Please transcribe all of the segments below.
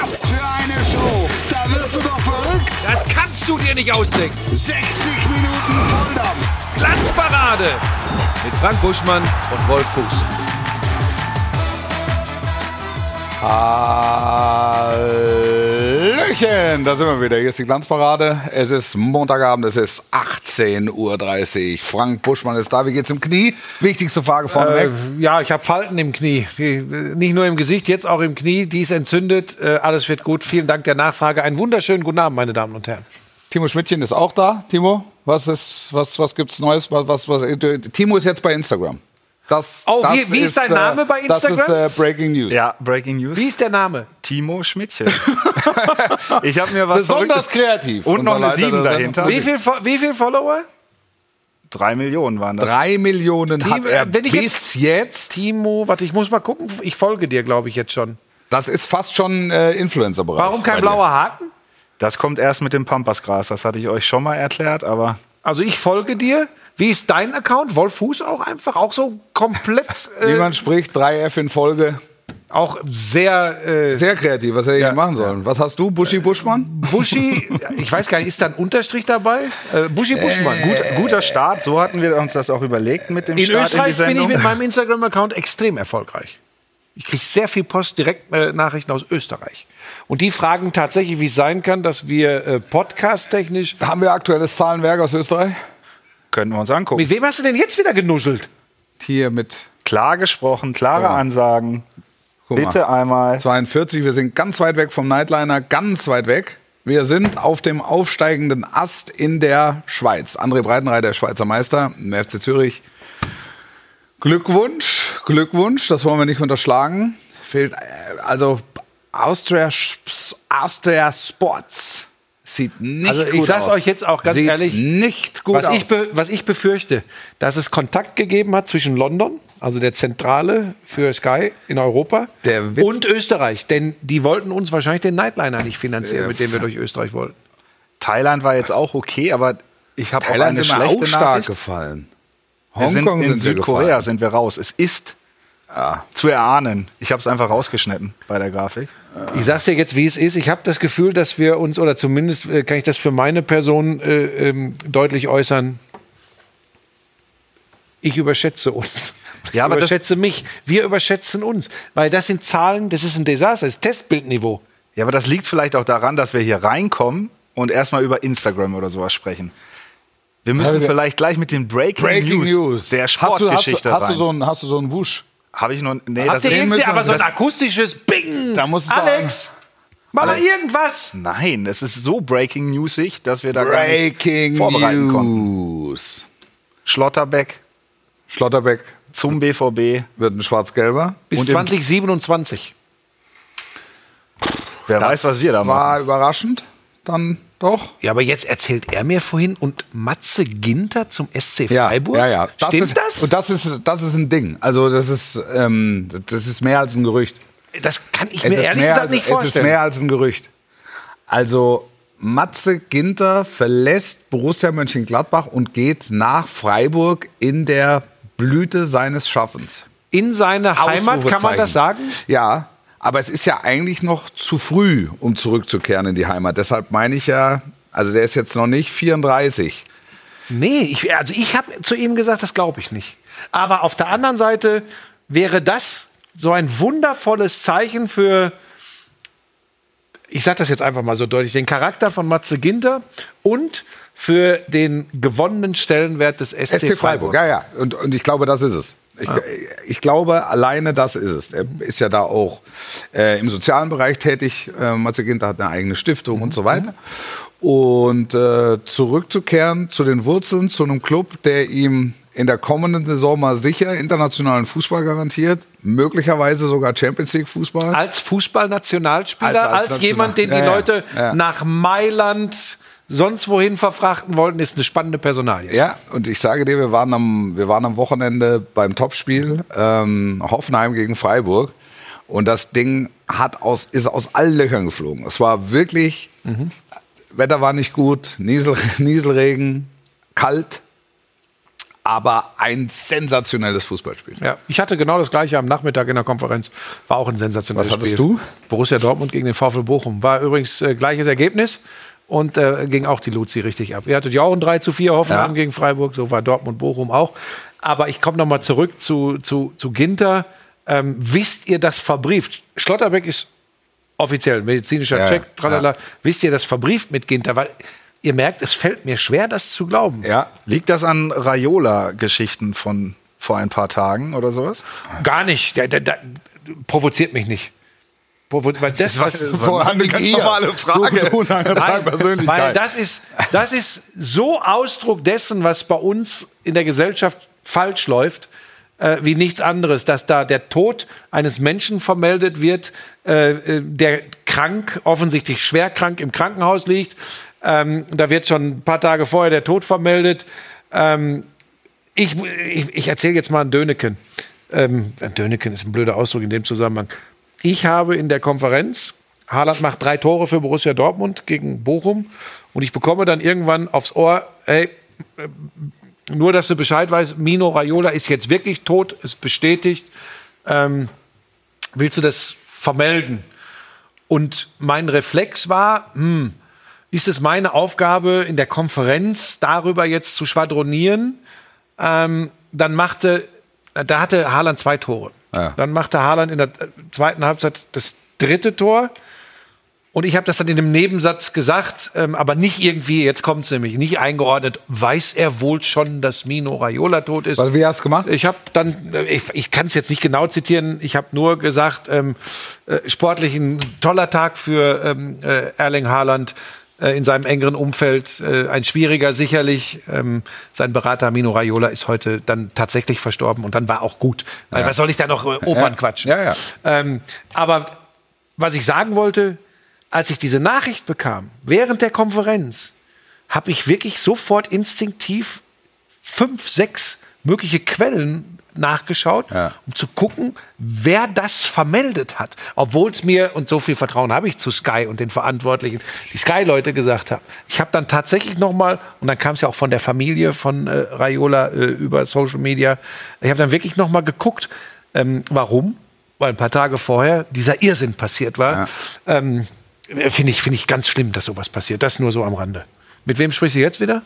Was für eine Show! Da wirst du doch verrückt! Das kannst du dir nicht ausdenken. 60 Minuten Volldampf! Glanzparade mit Frank Buschmann und Wolf Fuß. Hallöchen, da sind wir wieder. Hier ist die Glanzparade. Es ist Montagabend, es ist 18.30 Uhr. Frank Buschmann ist da. Wie geht's im Knie? Wichtigste Frage vorneweg. Äh, ja, ich habe Falten im Knie. Die, nicht nur im Gesicht, jetzt auch im Knie. Die ist entzündet. Äh, alles wird gut. Vielen Dank der Nachfrage. Einen wunderschönen guten Abend, meine Damen und Herren. Timo Schmidtchen ist auch da. Timo, was, ist, was, was gibt's Neues? Was, was, was, Timo ist jetzt bei Instagram. Das, Oh, das wie- wie ist dein äh, Name bei Instagram? Das ist äh, Breaking News. Ja, Breaking News. Wie ist der Name? Timo Schmidtchen. ich habe mir was Besonders Verrücktes- kreativ. Und noch eine Leiter Sieben der dahinter. Sendung. Wie viel, Fo- wie viel Follower? Drei Millionen waren das. Drei Millionen hat Timo, er wenn ich bis jetzt. Timo, warte, ich muss mal gucken. Ich folge dir, glaube ich, jetzt schon. Das ist fast schon äh, Influencer-Bereich. Warum kein blauer Haken? Das kommt erst mit dem Pampasgras. Das hatte ich euch schon mal erklärt, aber Also ich folge dir. Wie ist dein Account? Wolf Fuß auch einfach? Auch so komplett, äh, man spricht, 3F in Folge. Auch sehr äh, Sehr kreativ, was hätte ich Ja, denn machen sollen? Was hast du, Buschi Buschmann? Buschi, ich weiß gar nicht, ist da ein Unterstrich dabei? Äh, Buschi Buschmann. Gut, gut, guter Start. So hatten wir uns das auch überlegt mit dem in Start Österreich in die bin ich Sendung. mit meinem Instagram-Account extrem erfolgreich. Ich kriege sehr viel Post, direkt äh, Nachrichten aus Österreich. Und die fragen tatsächlich, wie es sein kann, dass wir äh, podcast-technisch. Haben wir aktuelles Zahlenwerk aus Österreich? Können wir uns angucken. Mit wem hast du denn jetzt wieder genuschelt? Hier mit Klar gesprochen, klare Ansagen. Guck mal, Bitte einmal. 42. Wir sind ganz weit weg vom Nightliner, ganz weit weg. Wir sind auf dem aufsteigenden Ast in der Schweiz. André Breitenreiter, der Schweizer Meister im FC Zürich. Glückwunsch, Glückwunsch, das wollen wir nicht unterschlagen. Fehlt, äh, also Austria, Austria Sports sieht nicht Also ich sag's aus. euch jetzt auch ganz sieht ehrlich, nicht gut Was aus. ich, was ich befürchte, dass es Kontakt gegeben hat zwischen London, also der Zentrale für Sky in Europa, und Österreich. Denn die wollten uns wahrscheinlich den Nightliner nicht finanzieren, mit dem wir durch Österreich wollten. Thailand war jetzt auch okay, aber ich habe auch eine sind schlechte auch stark Nachricht. gefallen. Sind Hongkong in sind wir Südkorea gefallen. sind wir raus. Es ist zu erahnen. Ich habe es einfach rausgeschnitten bei der Grafik. Ich sag's dir jetzt, wie es ist. Ich habe das Gefühl, dass wir uns, oder zumindest äh, kann ich das für meine Person äh, ähm, deutlich äußern, ich überschätze uns. Ich Ja, aber überschätze mich. Wir überschätzen uns. Weil das sind Zahlen, das ist ein Desaster, das ist Testbildniveau. Ja, aber das liegt vielleicht auch daran, dass wir hier reinkommen und erstmal über Instagram oder sowas sprechen. Wir müssen wir- vielleicht gleich mit den Breaking, Breaking News, News. der hast du, hast, Sportgeschichte du, hast, du rein. so einen, hast du so einen Wusch? Habe ich noch. Nee, Habt das ihr irgendwie aber so ein das- akustisches Bing? Da muss Alex, mach mal irgendwas. nein, es ist so Breaking Newsig, dass wir da gar nicht Breaking vorbereiten konnten. News. Schlotterbeck Schlotterbeck zum BVB. wird ein schwarz-gelber. Bis Und im- 2027. Wer weiß, was wir da machen. War überraschend. Dann doch. Ja, aber jetzt erzählt er mir vorhin und Matze Ginter zum SC Ja, Freiburg. ja, ja. Stimmt ist, das? Und das ist, das ist ein Ding. Also das ist, ähm, das ist mehr als ein Gerücht. das kann ich mir ehrlich gesagt als, nicht Es ist vorstellen. mehr als ein Gerücht. Also Matze Ginter verlässt Borussia Mönchengladbach und geht nach Freiburg in der Blüte seines Schaffens. In seine Heimat, kann man das sagen? Ja, aber es ist ja eigentlich noch zu früh, um zurückzukehren in die Heimat. Deshalb meine ich ja, also der ist jetzt noch nicht 34. Nee, ich, also ich habe zu ihm gesagt, das glaube ich nicht. Aber auf der anderen Seite wäre das so ein wundervolles Zeichen für, ich sage das jetzt einfach mal so deutlich, den Charakter von Matze Ginter und für den gewonnenen Stellenwert des SC, SC Freiburg, ja, ja. Und, und ich glaube, das ist es. Ich, ich glaube, alleine das ist es. Er ist ja da auch äh, im sozialen Bereich tätig. Äh, Matze Ginter hat eine eigene Stiftung und so weiter. Und äh, zurückzukehren zu den Wurzeln, zu einem Club, der ihm in der kommenden Saison mal sicher internationalen Fußball garantiert, möglicherweise sogar Champions League Fußball. Als Fußballnationalspieler, als, Als- als jemand, den die National- Ja, ja, Leute ja. nach Mailand sonst wohin verfrachten wollten, ist eine spannende Personalie. Ja, und ich sage dir, wir waren am, wir waren am Wochenende beim Topspiel ähm, Hoffenheim gegen Freiburg. Und das Ding hat aus, ist aus allen Löchern geflogen. Es war wirklich, Wetter war nicht gut, Niesel, Nieselregen, kalt. aber ein sensationelles Fußballspiel. Ja, ich hatte genau das gleiche am Nachmittag in der Konferenz. War auch ein sensationelles Was hattest Spiel. du? Borussia Dortmund gegen den VfL Bochum. War übrigens äh, gleiches Ergebnis und äh, ging auch die Luzi richtig ab. Ihr hattet ja auch ein 3 zu 4 Hoffenheim Ja. gegen Freiburg, so war Dortmund Bochum auch. Aber ich komme noch mal zurück zu, zu, zu Ginter. Ähm, wisst ihr das verbrieft? Schlotterbeck ist offiziell medizinischer Ja, Check, ja. tralala. Wisst ihr das verbrieft mit Ginter? Weil ihr merkt, es fällt mir schwer, das zu glauben. Ja, Liegt das an Raiola-Geschichten von vor ein paar Tagen oder sowas? Gar nicht. Der, der, der provoziert mich nicht. Provo weil das, was, Vorher eine ganz normale Frage. Du, du Nein, weil das ist, das ist so Ausdruck dessen, was bei uns in der Gesellschaft falsch läuft, äh, wie nichts anderes. Dass da der Tod eines Menschen vermeldet wird, äh, äh, der krank, offensichtlich schwer krank im Krankenhaus liegt. Ähm, da wird schon ein paar Tage vorher der Tod vermeldet. Ähm, ich, ich, ich erzähle jetzt mal einen Döneken. Ähm, ein Döneken ist ein blöder Ausdruck in dem Zusammenhang. Ich habe in der Konferenz, Haaland macht drei Tore für Borussia Dortmund gegen Bochum und ich bekomme dann irgendwann aufs Ohr, hey, äh, nur dass du Bescheid weißt, Mino Raiola ist jetzt wirklich tot, ist bestätigt. Ähm, willst du das vermelden? Und mein Reflex war, hm, ist es meine Aufgabe in der Konferenz darüber jetzt zu schwadronieren? Ähm, dann machte, da hatte Haaland zwei Tore. Ja. Dann machte Haaland in der zweiten Halbzeit das dritte Tor. Und ich habe das dann in einem Nebensatz gesagt, ähm, aber nicht irgendwie, jetzt kommt es nämlich, nicht eingeordnet, weiß er wohl schon, dass Mino Raiola tot ist. Was, wie hast du gemacht? Ich habe dann, äh, ich, ich kann es jetzt nicht genau zitieren, ich habe nur gesagt, ähm, äh, sportlich ein toller Tag für ähm, äh, Erling Haaland äh, in seinem engeren Umfeld, äh, ein schwieriger sicherlich. Ähm, sein Berater Mino Raiola ist heute dann tatsächlich verstorben und dann war auch gut. Weil was soll ich da noch äh, Opern Ja. quatschen? Ja, ja. Ähm, aber was ich sagen wollte, als ich diese Nachricht bekam, während der Konferenz, habe ich wirklich sofort instinktiv fünf, sechs mögliche Quellen nachgeschaut, Ja. um zu gucken, wer das vermeldet hat. Obwohl es mir, und so viel Vertrauen habe ich zu Sky und den Verantwortlichen, die Sky-Leute gesagt haben. Ich habe dann tatsächlich nochmal, und dann kam es ja auch von der Familie von äh, Raiola äh, über Social Media, ich habe dann wirklich nochmal geguckt, ähm, warum? Weil ein paar Tage vorher dieser Irrsinn passiert war. Ähm, Finde ich, finde ich ganz schlimm, dass sowas passiert. Das nur so am Rande. Mit wem sprichst du jetzt wieder?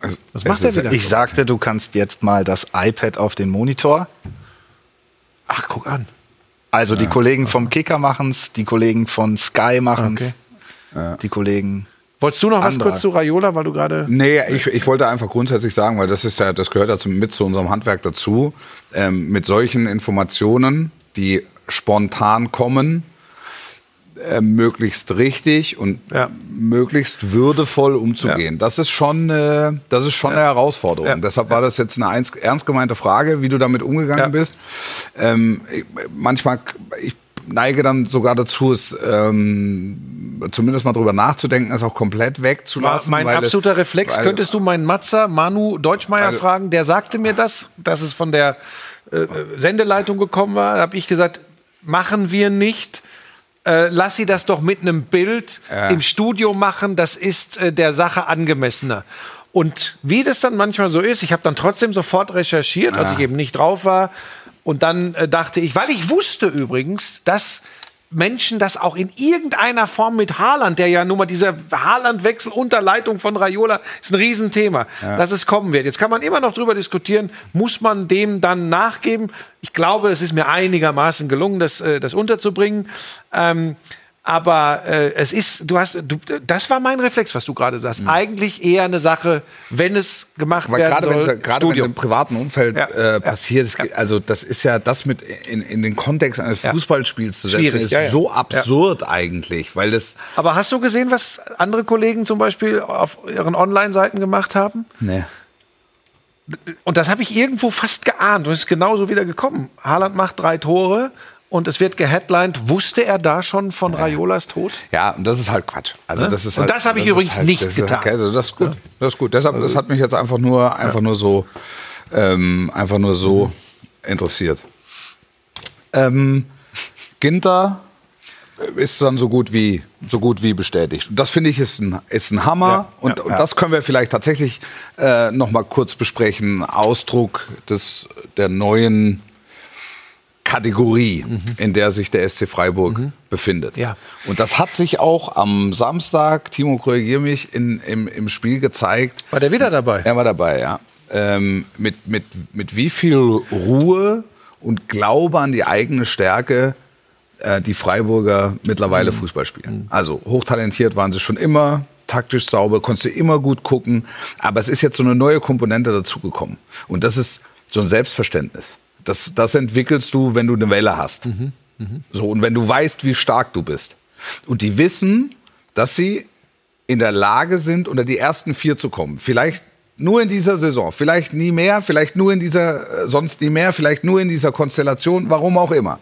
Was, Es- was es macht er wieder? Ich sagte, du kannst jetzt mal das iPad auf den Monitor. Ach, guck an. Also die Kollegen vom Kicker machen's, die Kollegen von Sky machen's, Okay. die Kollegen. Wolltest du noch was Anderer. kurz zu Raiola, weil du gerade. Nee, ich, ich wollte einfach grundsätzlich sagen, weil das ist ja, das gehört ja zum, mit zu unserem Handwerk dazu, ähm, mit solchen Informationen, die spontan kommen, äh, möglichst richtig und Ja. möglichst würdevoll umzugehen. Das ist schon, äh, das ist schon eine Herausforderung. Ja. Deshalb war das jetzt eine ernst gemeinte Frage, wie du damit umgegangen Ja. bist. Ähm, ich, manchmal, ich neige dann sogar dazu, es ähm, zumindest mal drüber nachzudenken, es auch komplett wegzulassen. mein weil es- absoluter Reflex, weil- könntest du meinen Matzer Manu Deutschmeier Weil- fragen, der sagte mir das, dass es von der äh, Sendeleitung gekommen war. Da habe ich gesagt, machen wir nicht. Äh, lass sie das doch mit einem Bild Ja. im Studio machen, das ist äh, der Sache angemessener. Und wie das dann manchmal so ist, ich habe dann trotzdem sofort recherchiert, als ich eben nicht drauf war. Und dann äh, dachte ich, weil ich wusste übrigens, dass Menschen das auch in irgendeiner Form mit Haaland, der ja nun mal dieser Haaland-Wechsel unter Leitung von Raiola ist ein Riesenthema, dass es kommen wird. Jetzt kann man immer noch drüber diskutieren, muss man dem dann nachgeben? Ich glaube, es ist mir einigermaßen gelungen, das, äh, das unterzubringen. Ähm, aber äh, es ist, du hast, du, das war mein Reflex, was du gerade sagst. Eigentlich eher eine Sache, wenn es gemacht Weil werden gerade wenn soll. es gerade wenn es im privaten Umfeld Ja, äh, ja, passiert, es also das ist ja das mit in, in den Kontext eines. Fußballspiels zu setzen, Schwierig, ist so absurd eigentlich, weil das Aber hast du gesehen, was andere Kollegen zum Beispiel auf ihren Online-Seiten gemacht haben? ne. Und das habe ich irgendwo fast geahnt und es ist genauso wieder gekommen. Haaland macht drei Tore und es wird geheadlined. Wusste er da schon von Raiolas Tod? Ja, und das ist halt Quatsch. Also das ist Und halt, das habe ich ist übrigens halt, nicht das getan. Halt, also das ist gut. Das ist gut. Deshalb, das hat mich jetzt einfach nur, einfach nur so, ähm, einfach nur so interessiert. Ähm, Ginter ist dann so gut wie, so gut wie bestätigt. Und das finde ich ist ein, ist ein Hammer. Ja, und, ja, und das können wir vielleicht tatsächlich äh, noch mal kurz besprechen. Ausdruck des, der neuen Kategorie, in der sich der SC Freiburg befindet. Ja. Und das hat sich auch am Samstag, Timo, korrigier mich, in, im, im Spiel gezeigt. War der wieder dabei? Er war dabei, ja. Ähm, mit, mit, mit wie viel Ruhe und Glaube an die eigene Stärke äh, die Freiburger mittlerweile Fußball spielen. Also hochtalentiert waren sie schon immer, taktisch sauber, konntest du immer gut gucken. Aber es ist jetzt so eine neue Komponente dazugekommen. Und das ist so ein Selbstverständnis. Das, das entwickelst du, wenn du eine Welle hast. So, und wenn du weißt, wie stark du bist. Und die wissen, dass sie in der Lage sind, unter die ersten vier zu kommen. Vielleicht nur in dieser Saison, vielleicht nie mehr, vielleicht nur in dieser, äh, sonst nie mehr, vielleicht nur in dieser Konstellation, warum auch immer.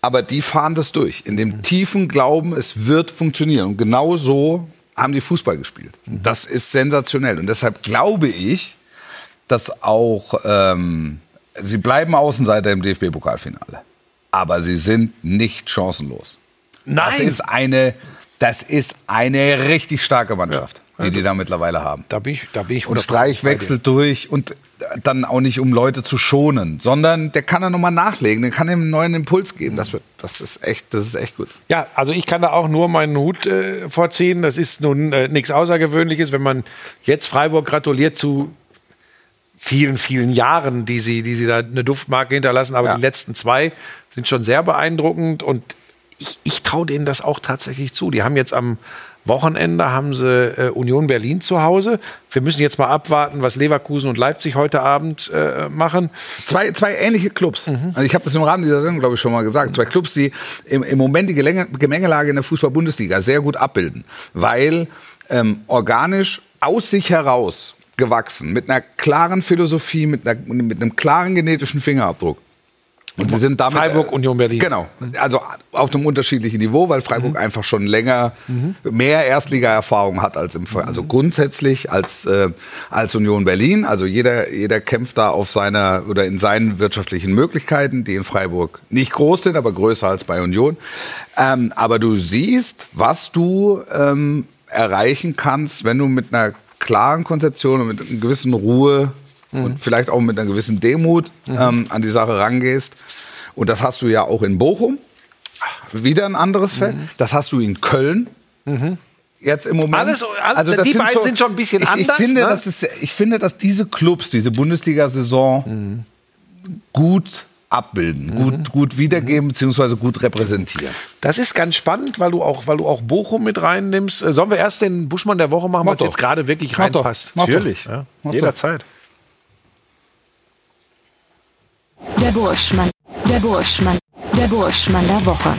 Aber die fahren das durch, in dem tiefen Glauben, es wird funktionieren. Und genau so haben die Fußball gespielt. Das ist sensationell. Und deshalb glaube ich, dass auch ähm, sie bleiben Außenseiter im DFB-Pokalfinale. Aber sie sind nicht chancenlos. Das Nein. ist eine, das ist eine richtig starke Mannschaft, die die da mittlerweile haben. Da bin ich, da bin ich Und 100% Streich wechselt durch und dann auch nicht, um Leute zu schonen, sondern der kann da nochmal nachlegen, der kann ihm einen neuen Impuls geben. Das, wird, das, ist echt, das ist echt gut. Ja, also ich kann da auch nur meinen Hut äh, vorziehen. Das ist nun äh, nichts Außergewöhnliches, wenn man jetzt Freiburg gratuliert zu vielen, vielen Jahren, die sie, die sie da eine Duftmarke hinterlassen. Aber Ja. die letzten zwei sind schon sehr beeindruckend und ich, ich traue denen das auch tatsächlich zu. Die haben jetzt am Wochenende haben sie äh, Union Berlin zu Hause. Wir müssen jetzt mal abwarten, was Leverkusen und Leipzig heute Abend äh, machen. Zwei, zwei ähnliche Clubs. Mhm. Also ich habe das im Rahmen dieser Sendung, glaube ich, schon mal gesagt. Zwei Clubs, die im, im Moment die Gelänge, Gemengelage in der Fußball-Bundesliga sehr gut abbilden, weil ähm, organisch aus sich heraus gewachsen, mit einer klaren Philosophie, mit, einer, mit einem klaren genetischen Fingerabdruck. Und sie sind damit Freiburg, Union Berlin. Genau, also auf einem unterschiedlichen Niveau, weil Freiburg Mhm. einfach schon länger mehr Erstliga-Erfahrung hat als im also Mhm. grundsätzlich als äh, als Union Berlin. Also jeder jeder kämpft da auf seiner oder in seinen wirtschaftlichen Möglichkeiten, die in Freiburg nicht groß sind, aber größer als bei Union. Ähm, aber du siehst, was du ähm, erreichen kannst, wenn du mit einer klaren Konzeption und mit einer gewissen Ruhe und vielleicht auch mit einer gewissen Demut ähm, an die Sache rangehst. Und das hast du ja auch in Bochum. Wieder ein anderes Feld. Das hast du in Köln. Jetzt im Moment. Also Alles- alles- die beiden sind schon ein bisschen ich, anders, Ich finde, ne? das ist, ich finde, dass diese Clubs, diese Bundesliga-Saison gut abbilden, gut, gut wiedergeben bzw. gut repräsentieren. Das ist ganz spannend, weil du auch, weil du auch Bochum mit reinnimmst. Äh, Sollen wir erst den Buschmann der Woche machen, weil es doch. jetzt gerade wirklich Mach reinpasst? Doch. Natürlich. Ja. Jederzeit. Der Burschmann. Der Burschmann. Der Burschmann der Woche.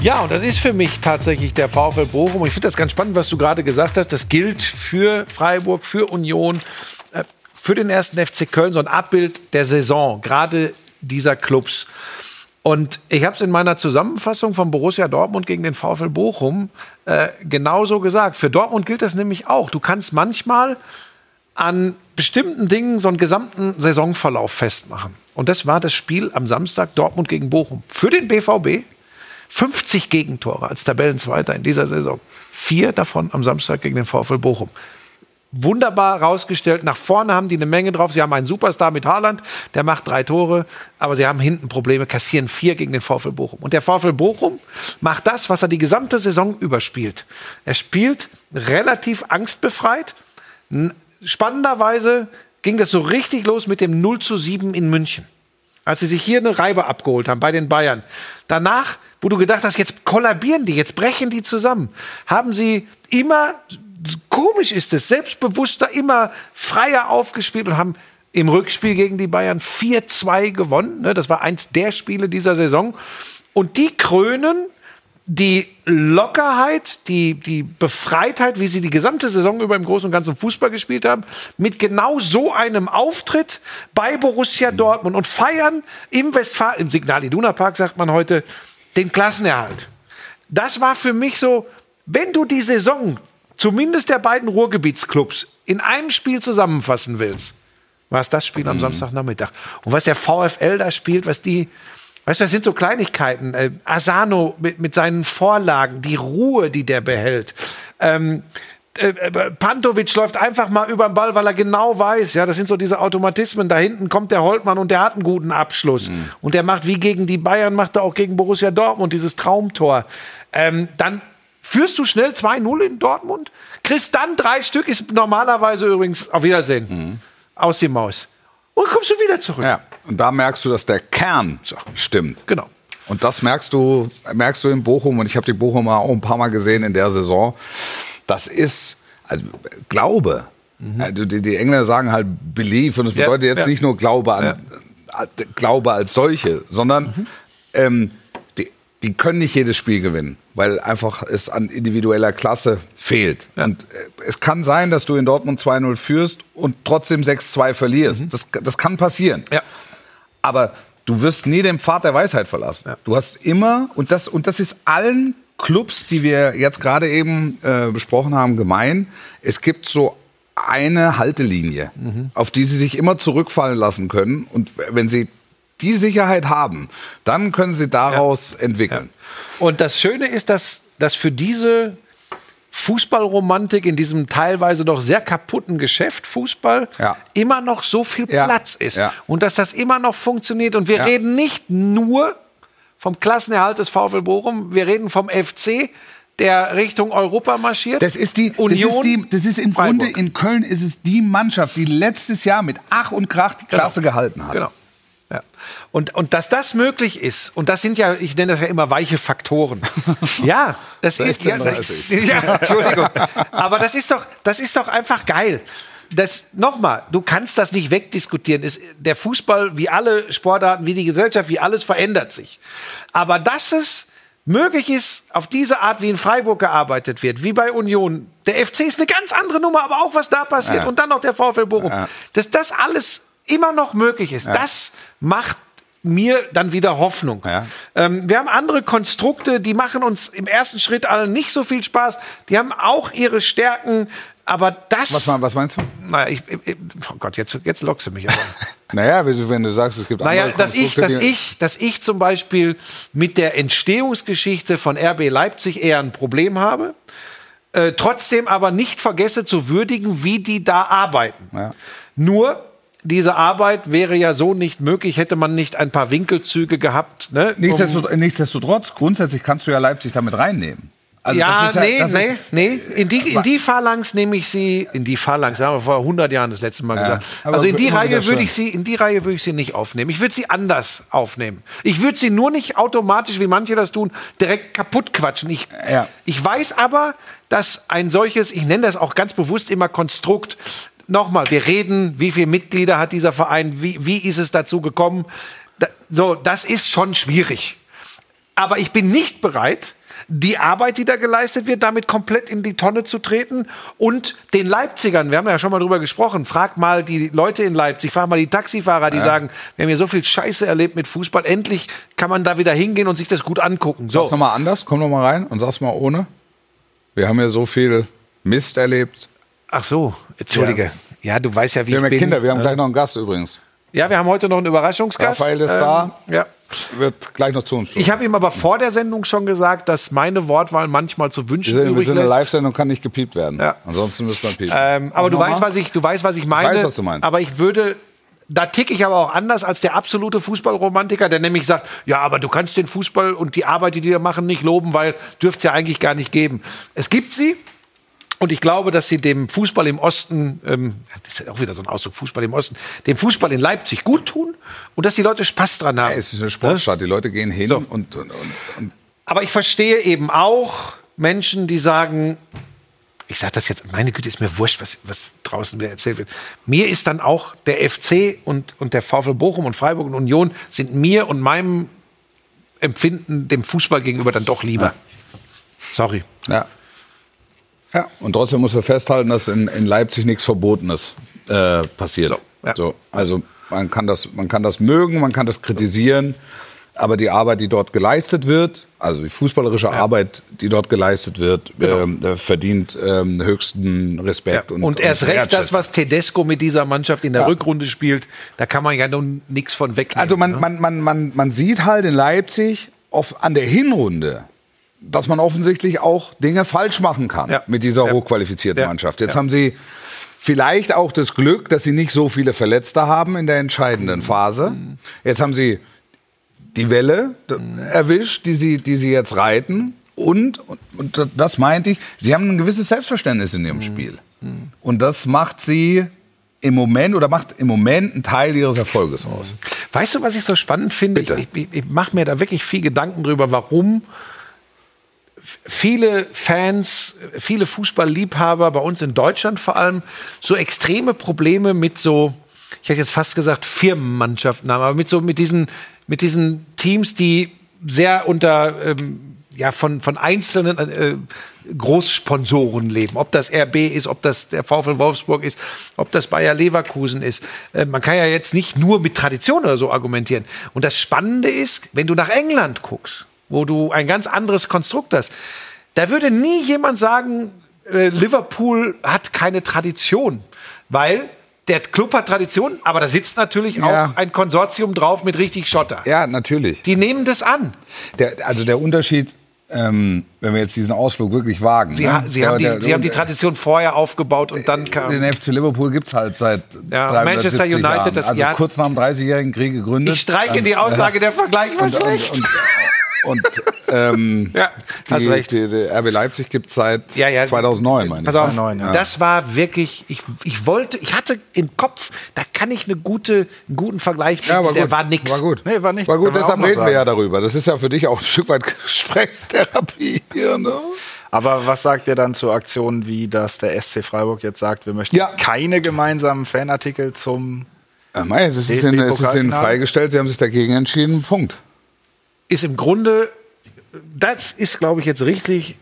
Ja, und das ist für mich tatsächlich der VfL Bochum. Ich finde das ganz spannend, was du gerade gesagt hast. Das gilt für Freiburg, für Union, äh, für den ersten FC Köln, so ein Abbild der Saison, gerade dieser Clubs. Und ich habe es in meiner Zusammenfassung von Borussia Dortmund gegen den VfL Bochum äh, genauso gesagt. Für Dortmund gilt das nämlich auch. Du kannst manchmal an bestimmten Dingen so einen gesamten Saisonverlauf festmachen. Und das war das Spiel am Samstag Dortmund gegen Bochum. Für den BVB 50 Gegentore als Tabellenzweiter in dieser Saison. Vier davon am Samstag gegen den VfL Bochum. Wunderbar rausgestellt. Nach vorne haben die eine Menge drauf. Sie haben einen Superstar mit Haaland, der macht drei Tore, aber sie haben hinten Probleme, kassieren vier gegen den VfL Bochum. Und der VfL Bochum macht das, was er die gesamte Saison überspielt. Er spielt relativ angstbefreit. Spannenderweise ging das so richtig los mit dem 0 zu 7 in München als sie sich hier eine Reibe abgeholt haben bei den Bayern. Danach, wo du gedacht hast, jetzt kollabieren die, jetzt brechen die zusammen, haben sie immer, komisch ist es, selbstbewusster, immer freier aufgespielt und haben im Rückspiel gegen die Bayern 4-2 gewonnen. Ne, Das war eins der Spiele dieser Saison. Und die krönen die Lockerheit, die, die Befreitheit, wie sie die gesamte Saison über im Großen und Ganzen Fußball gespielt haben, mit genau so einem Auftritt bei Borussia Dortmund und feiern im Westfalen, im Signal Iduna Park sagt man heute, den Klassenerhalt. Das war für mich so, wenn du die Saison zumindest der beiden Ruhrgebietsclubs in einem Spiel zusammenfassen willst, war es das Spiel am Samstagnachmittag. Und was der VfL da spielt, was die, Weißt du, das sind so Kleinigkeiten. Äh, Asano mit, mit seinen Vorlagen, die Ruhe, die der behält. Ähm, äh, äh, Pantovic läuft einfach mal über den Ball, weil er genau weiß, ja, das sind so diese Automatismen. Da hinten kommt der Holtmann und der hat einen guten Abschluss. Und der macht wie gegen die Bayern, macht er auch gegen Borussia Dortmund dieses Traumtor. Ähm, dann führst du schnell 2-0 in Dortmund, kriegst dann drei Stück, ist normalerweise übrigens auf Wiedersehen aus die Maus. Und kommst du wieder zurück. Ja. Und da merkst du, dass der Kern stimmt. Genau. Und das merkst du, merkst du in Bochum. Und ich habe die Bochumer auch ein paar Mal gesehen in der Saison. Das ist, also Glaube. Also die, die Engländer sagen halt Belief. Und das Ja, bedeutet jetzt ja. nicht nur Glaube an, Glaube als solche, sondern ähm, die, können nicht jedes Spiel gewinnen, weil einfach es an individueller Klasse fehlt. Und äh, es kann sein, dass du in Dortmund 2-0 führst und trotzdem 6-2 verlierst. Das, das kann passieren. Ja. Aber du wirst nie den Pfad der Weisheit verlassen. Du hast immer, und das, und das ist allen Clubs, die wir jetzt gerade eben äh, besprochen haben, gemein, es gibt so eine Haltelinie, auf die sie sich immer zurückfallen lassen können. Und wenn sie die Sicherheit haben, dann können sie daraus entwickeln. Und das Schöne ist, dass, dass für diese Fußballromantik in diesem teilweise doch sehr kaputten Geschäft Fußball Ja. immer noch so viel Ja. Platz ist Ja. und dass das immer noch funktioniert. Und wir Ja. reden nicht nur vom Klassenerhalt des VfL Bochum, wir reden vom FC, der Richtung Europa marschiert. Das ist die, Union, das ist die, das ist im Freiburg. Grunde in Köln ist es die Mannschaft, die letztes Jahr mit Ach und Krach die Klasse gehalten hat. Genau. Ja. Und, und dass das möglich ist, und das sind ja, ich nenne das ja immer weiche Faktoren. ja, das ist. Ja, 16:30. ja, Entschuldigung. Aber das ist doch, das ist doch einfach geil. Das, nochmal, du kannst das nicht wegdiskutieren. Es, der Fußball, wie alle Sportarten, wie die Gesellschaft, wie alles verändert sich. Aber dass es möglich ist, auf diese Art, wie in Freiburg gearbeitet wird, wie bei Union, der FC ist eine ganz andere Nummer, aber auch was da passiert und dann noch der VfL Bochum, dass das alles immer noch möglich ist, das macht mir dann wieder Hoffnung. Ja. Ähm, wir haben andere Konstrukte, die machen uns im ersten Schritt allen nicht so viel Spaß. Die haben auch ihre Stärken, aber das. Was, was meinst du? Naja, ich, ich, oh Gott, jetzt, jetzt lockst du mich aber. Naja, wenn du sagst, es gibt Naja, andere dass ich, dass ich, dass ich zum Beispiel mit der Entstehungsgeschichte von RB Leipzig eher ein Problem habe. Äh, trotzdem aber nicht vergesse zu würdigen, wie die da arbeiten. Ja. Nur diese Arbeit wäre ja so nicht möglich, hätte man nicht ein paar Winkelzüge gehabt. Ne, um- Nichtsdestotrotz, nichtsdestotrotz, grundsätzlich kannst du ja Leipzig damit reinnehmen. Also ja, ist nee, nee, ist- nee. In die, in die Phalanx nehme ich sie, in die Phalanx, haben wir vor 100 Jahren das letzte Mal gesagt. aber Also in die Reihe würde ich sie, in die Reihe würde ich sie nicht aufnehmen. Ich würde sie anders aufnehmen. Ich würde sie nur nicht automatisch, wie manche das tun, direkt kaputt quatschen. Ich, Ja. ich weiß aber, dass ein solches, ich nenne das auch ganz bewusst immer Konstrukt, nochmal, wir reden, wie viele Mitglieder hat dieser Verein, wie, wie ist es dazu gekommen? Da, so, das ist schon schwierig. Aber ich bin nicht bereit, die Arbeit, die da geleistet wird, damit komplett in die Tonne zu treten und den Leipzigern, wir haben ja schon mal drüber gesprochen, frag mal die Leute in Leipzig, frag mal die Taxifahrer, die sagen, wir haben hier so viel Scheiße erlebt mit Fußball, endlich kann man da wieder hingehen und sich das gut angucken. Sag's So, nochmal anders, komm noch mal rein und sag's mal ohne. Wir haben ja so viel Mist erlebt. Ach so, entschuldige. Ja, du weißt ja, wie Wir haben ich ja bin. Kinder, wir haben gleich noch einen Gast übrigens. ja, wir haben heute noch einen Überraschungsgast. Raphael ist da. Ja. Wird gleich noch zu uns stoßen. Ich habe ihm aber vor der Sendung schon gesagt, dass meine Wortwahl manchmal zu wünschen wir sind, wir übrig sind eine. Live-Sendung, kann nicht gepiept werden. Ja. Ansonsten müssen wir piepen. Ähm, aber du weißt, was ich, du weißt, was ich meine. weiß, was du meinst. Aber ich würde, da ticke ich aber auch anders als der absolute Fußballromantiker, der nämlich sagt, ja, aber du kannst den Fußball und die Arbeit, die die da machen, nicht loben, weil dürfte es ja eigentlich gar nicht geben. Es gibt sie. Und ich glaube, dass sie dem Fußball im Osten, ähm, das ist auch wieder so ein Ausdruck, Fußball im Osten, dem Fußball in Leipzig gut tun und dass die Leute Spaß dran haben. Ja, es ist eine Sportstadt, die Leute gehen hin So. und, und, und, und Aber ich verstehe eben auch Menschen, die sagen, ich sage das jetzt, meine Güte, ist mir wurscht, was, was draußen wieder erzählt wird. Mir ist dann auch der FC und, und der VfL Bochum und Freiburg und Union sind mir und meinem Empfinden dem Fußball gegenüber dann doch lieber. Sorry. ja. Ja, und trotzdem muss man festhalten, dass in, in Leipzig nichts Verbotenes äh, passiert. ja. So, also man kann, das, man kann das mögen, man kann das kritisieren, Aber die Arbeit, die dort geleistet wird, also die fußballerische Arbeit, die dort geleistet wird, ähm, äh, verdient ähm, höchsten Respekt. Ja. Und, erst recht das, was Tedesco mit dieser Mannschaft in der Ja. Rückrunde spielt, da kann man ja nun nichts von wegnehmen. Also man, ne? man, man, man, man sieht halt in Leipzig auf, an der Hinrunde, dass man offensichtlich auch Dinge falsch machen kann Ja. mit dieser Ja. hochqualifizierten Ja. Mannschaft. Jetzt haben sie vielleicht auch das Glück, dass sie nicht so viele Verletzte haben in der entscheidenden Phase. Jetzt haben sie die Welle erwischt, die sie, die sie jetzt reiten. Und, und, das meinte ich, sie haben ein gewisses Selbstverständnis in ihrem Spiel. Und das macht sie im Moment oder macht im Moment einen Teil ihres Erfolges aus. Weißt du, was ich so spannend finde? Bitte. Ich, ich, ich mache mir da wirklich viel Gedanken drüber, warum viele Fans, viele Fußballliebhaber bei uns in Deutschland vor allem so extreme Probleme mit so, ich hätte jetzt fast gesagt Firmenmannschaften haben, aber mit so mit diesen mit diesen Teams, die sehr unter ähm, ja von von einzelnen äh, Großsponsoren leben. Ob das RB ist, ob das der VfL Wolfsburg ist, ob das Bayer Leverkusen ist. Äh, man kann ja jetzt nicht nur mit Tradition oder so argumentieren. Und das Spannende ist, wenn du nach England guckst, wo du ein ganz anderes Konstrukt hast, da würde nie jemand sagen, äh, Liverpool hat keine Tradition, weil der Club hat Tradition, aber da sitzt natürlich Ja. auch ein Konsortium drauf mit richtig Schotter. Ja, natürlich. Die nehmen das an. Der, also der Unterschied, ähm, wenn wir jetzt diesen Ausflug wirklich wagen. Sie, ne? sie, haben, die, der- sie haben die Tradition vorher aufgebaut und dann kam. Den FC Liverpool gibt es halt seit Ja, 370 Manchester United, Jahren. das also Jahr- kurz nach dem 30-jährigen Krieg gegründet. Ich streiche Ähm, die Aussage, der Vergleich war und, schlecht. und, und, und ähm, Ja, die, hast recht. Die, die RB Leipzig gibt es seit Ja, ja. 2009, meine Pass ich. auf, 2009, ja. das war wirklich, ich, ich wollte, ich hatte im Kopf, da kann ich eine gute, einen guten Vergleich Ja, war der gut. war nix. War gut. Nee, war nichts. War gut, deshalb reden wir ja sagen. darüber. Das ist ja für dich auch ein Stück weit Gesprächstherapie hier, ne? Aber was sagt ihr dann zu Aktionen wie, dass der SC Freiburg jetzt sagt, wir möchten Ja. keine gemeinsamen Fanartikel zum Ja, mei, es ist, ihnen, es ist ihnen freigestellt, sie haben sich dagegen entschieden, Punkt. Ist im Grunde, das ist, glaube ich, jetzt richtig,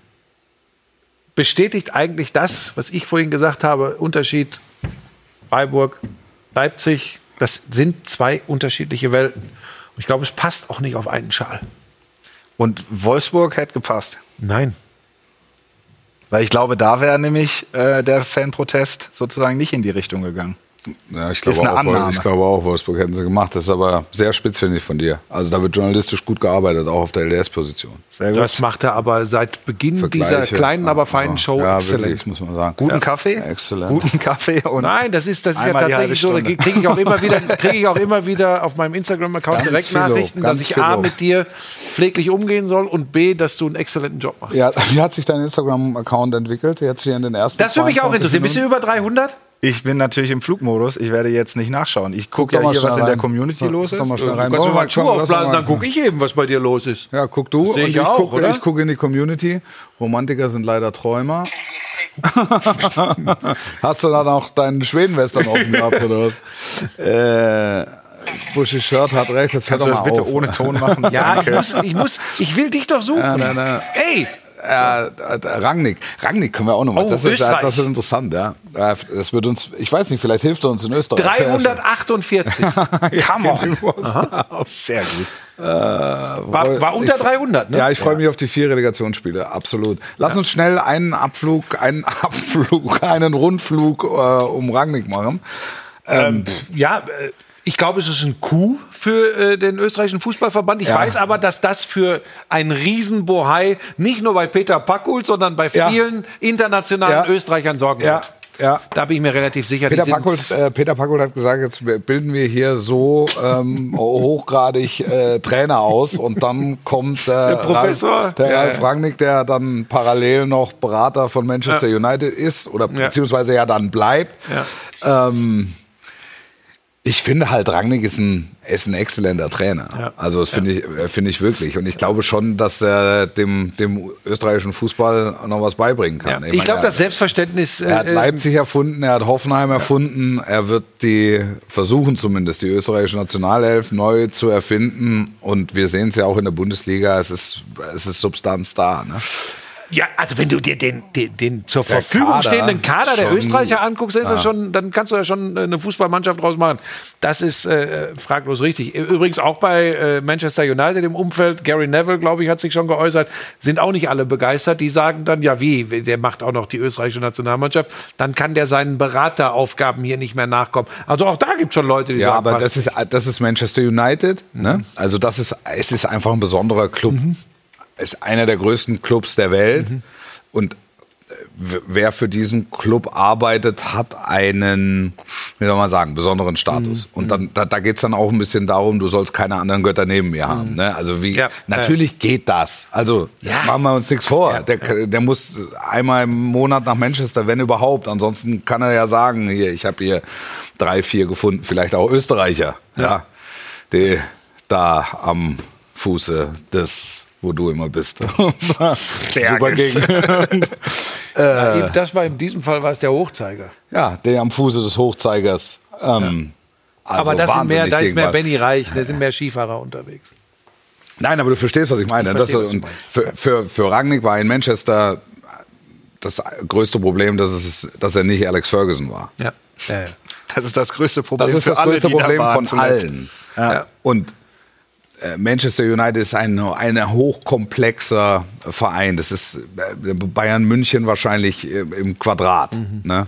bestätigt eigentlich das, was ich vorhin gesagt habe, Unterschied Freiburg, Leipzig, das sind zwei unterschiedliche Welten. Und ich glaube, es passt auch nicht auf einen Schal. Und Wolfsburg hätte gepasst. Nein. Weil ich glaube, da wäre nämlich äh, der Fanprotest sozusagen nicht in die Richtung gegangen. Ja, ich glaube, Ist eine auch, Annahme. ich glaube auch, Wolfsburg hätten sie gemacht. Das ist aber sehr spitz, finde ich, von dir. Also da wird journalistisch gut gearbeitet, auch auf der LDS-Position. Sehr gut. Das macht er aber seit Beginn dieser kleinen, aber feinen Show ja, exzellent. Wirklich, muss man sagen. Guten Kaffee? Exzellent. Guten Kaffee und Nein, das ist, das ist ja Einmal tatsächlich so. Da kriege ich auch immer wieder, kriege ich auch immer wieder auf meinem Instagram-Account direkt Nachrichten, dass ich A mit dir pfleglich umgehen soll und B, dass du einen exzellenten Job machst. Ja, wie hat sich dein Instagram-Account entwickelt? Jetzt hier in den ersten Das würde mich auch 22 interessieren. Bist du über 300? Ich bin natürlich im Flugmodus. Ich werde jetzt nicht nachschauen. Ich gucke Komm ja hier, was in der rein. Community Komm, los ist. komm mal schnell rein. Du kannst Komm, mal Schuhe aufblasen, dann gucke ich eben, was bei dir los ist. Ja, guck du und ich ich, auch, gucke oder? ich guck in die Community. Romantiker sind leider Träumer. Hast du da noch deinen Schwedenwestern offen gehabt oder was? Äh, Buschi Shirt hat recht, jetzt hör Kannst doch du mal das bitte auf. ohne Ton machen? Ja, ich muss, ich muss, ich will dich doch suchen. nein, nein. Ey, Äh, äh, Rangnick. Rangnick können wir auch noch mal. Oh, das, ist, Österreich. das ist interessant, ja. Äh, Das wird uns, ich weiß nicht, vielleicht hilft er uns in Österreich. 348. Come on. Sehr gut. War, war unter 300, ne? Ja, ich freue mich auf die vier Relegationsspiele, absolut. Lass uns schnell einen Abflug, einen Abflug, einen Rundflug äh, um Rangnick machen. Ähm, ja, äh, ich glaube, es ist ein Coup für äh, den österreichischen Fußballverband. Ich Ja. weiß aber, dass das für einen Riesenbohai nicht nur bei Peter Packult, sondern bei Ja. vielen internationalen Ja. Österreichern sorgen Ja, wird. ja. Da bin ich mir relativ sicher. Peter Packult, äh, Peter Packult hat gesagt, jetzt bilden wir hier so ähm, hochgradig äh, Trainer aus und dann kommt der, Der Professor. Ralf, der Ja, Ralf ja. Rangnick, der dann parallel noch Berater von Manchester Ja. United ist oder Ja. beziehungsweise ja dann bleibt. Ja. Ähm, ich finde halt, Rangnick ist ein, ist ein exzellenter Trainer. Ja. Also das finde ich, äh, finde ich wirklich. Und ich glaube schon, dass er dem, dem österreichischen Fußball noch was beibringen Ja. kann. Ich meine, glaube, das Selbstverständnis. er hat äh, Leipzig erfunden, er hat Hoffenheim erfunden, er wird die versuchen zumindest die österreichische Nationalelf neu zu erfinden und wir sehen es ja auch in der Bundesliga, es ist es ist Substanz da. Ne? Ja, also wenn du dir den, den, den zur Verfügung Kader stehenden Kader der Österreicher anguckst, dann, ist das schon, dann kannst du ja schon eine Fußballmannschaft draus machen. Das ist äh, fraglos richtig. Übrigens auch bei äh, Manchester United im Umfeld, Gary Neville, glaube ich, hat sich schon geäußert, sind auch nicht alle begeistert. Die sagen dann, ja wie, der macht auch noch die österreichische Nationalmannschaft, dann kann der seinen Berateraufgaben hier nicht mehr nachkommen. Also auch da gibt es schon Leute, die Ja, sagen, aber das ist, das ist Manchester United. Ne? Also das ist, es ist einfach ein besonderer Club. Ist einer der größten Clubs der Welt. Und äh, wer für diesen Club arbeitet, hat einen, wie soll man sagen, besonderen Status. Und dann, da, da geht es dann auch ein bisschen darum, du sollst keine anderen Götter neben mir haben. Ne? Also wie, Ja. natürlich geht das. Also Ja. machen wir uns nichts vor. Der, der muss einmal im Monat nach Manchester, wenn überhaupt. Ansonsten kann er ja sagen, hier, ich habe hier drei, vier gefunden, vielleicht auch Österreicher, ja. die da am Fuße des, wo du immer bist. Super Gegend. Ja, das war in diesem Fall war es der Hochzeiger. ja, der am Fuße des Hochzeigers. Ähm, also aber das sind mehr, da ist mehr. Benny Reich, da sind mehr Skifahrer unterwegs. Nein, aber du verstehst, was ich meine. Ich das, verstehe, was du und für, für, für Rangnick war in Manchester das größte Problem, dass, es, dass er nicht Alex Ferguson war. Ja. ja, ja. Das ist das größte Problem Das ist für das alle, größte da Problem waren von zuletzt. allen. Ja. Und äh, Manchester United ist ein, ein hochkomplexer Verein. Das ist äh, Bayern München wahrscheinlich äh, im Quadrat. Mhm. Ne?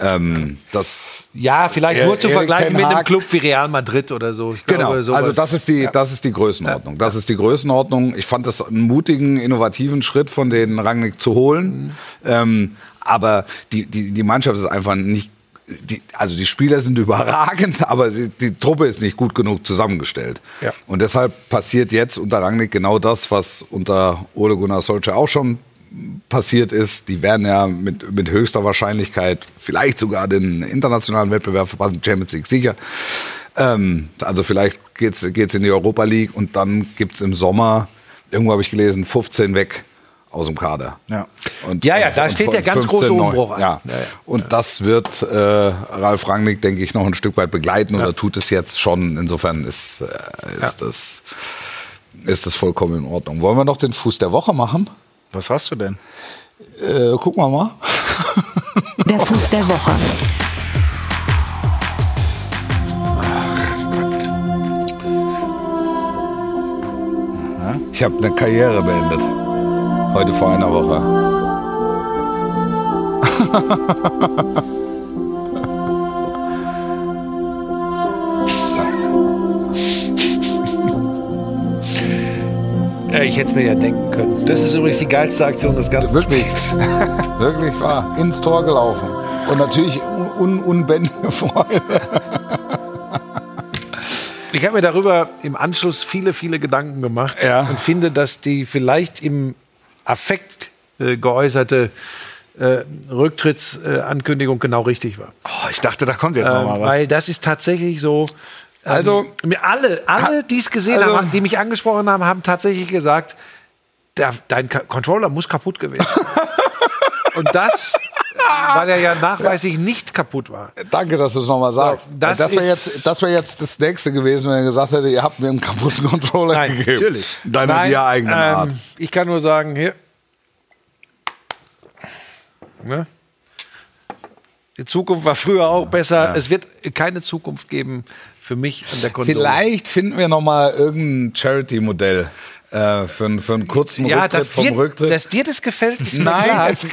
Ähm, das Ja, vielleicht nur zu vergleichen mit einem Club wie Real Madrid oder so. Ich Genau, glaube, also das ist die, ja. das ist die Größenordnung. Das ist die Größenordnung. Ich fand das einen mutigen, innovativen Schritt von den Rangnick zu holen. Ähm, aber die, die, die Mannschaft ist einfach nicht, die, also die Spieler sind überragend, aber sie, die Truppe ist nicht gut genug zusammengestellt. Ja. Und deshalb passiert jetzt unter Rangnick genau das, was unter Ole Gunnar Solskjaer auch schon passiert ist. Die werden ja mit, mit höchster Wahrscheinlichkeit vielleicht sogar den internationalen Wettbewerb verpassen, Champions League sicher. Ähm, also vielleicht geht's geht's in die Europa League und dann gibt's im Sommer, irgendwo habe ich gelesen, 15 weg aus dem Kader. Ja. Und, Ja, ja, und- da und steht der ganz 15 große. Umbruch an. Ja. Ja, ja. Und das wird äh, Ralf Rangnick, denke ich, noch ein Stück weit begleiten oder tut es jetzt schon. Insofern ist, äh, ist, das, ist das vollkommen in Ordnung. Wollen wir noch den Fuß der Woche machen? Was hast du denn? Äh, gucken wir mal. Der Fuß der Woche. Ich habe eine Karriere beendet. Heute vor einer Woche. Ich hätte es mir ja denken können. Das ist übrigens die geilste Aktion des ganzen Wirklich. Wirklich wahr. Ins Tor gelaufen. Und natürlich un unbändige Freude. Ich habe mir darüber im Anschluss viele, viele Gedanken gemacht Ja. und finde, dass die vielleicht im Affekt äh, geäußerte äh, Rücktrittsankündigung genau richtig war. Oh, ich dachte, da kommt jetzt noch Ähm, mal was. weil das ist tatsächlich so. ähm, Also- mir alle, alle, die es gesehen also- haben, die mich angesprochen haben, haben tatsächlich gesagt, der, dein Controller muss kaputt gewesen. Und das, weil er ja nachweislich nicht kaputt war. Danke, dass du es nochmal sagst. das das wäre jetzt, das wär jetzt das nächste gewesen, wenn er gesagt hätte, ihr habt mir einen kaputten Controller Nein, gegeben. natürlich. Deine Nein, dir eigenen ähm, Art. Ich kann nur sagen, hier. Ne? Die Zukunft war früher auch besser. Es wird keine Zukunft geben für mich an der Konsole. Vielleicht finden wir nochmal irgendein Charity-Modell äh, für, einen- für einen kurzen ja, Rücktritt dass vom dir, Rücktritt. dass dir das gefällt, ist mir klar. nein, es,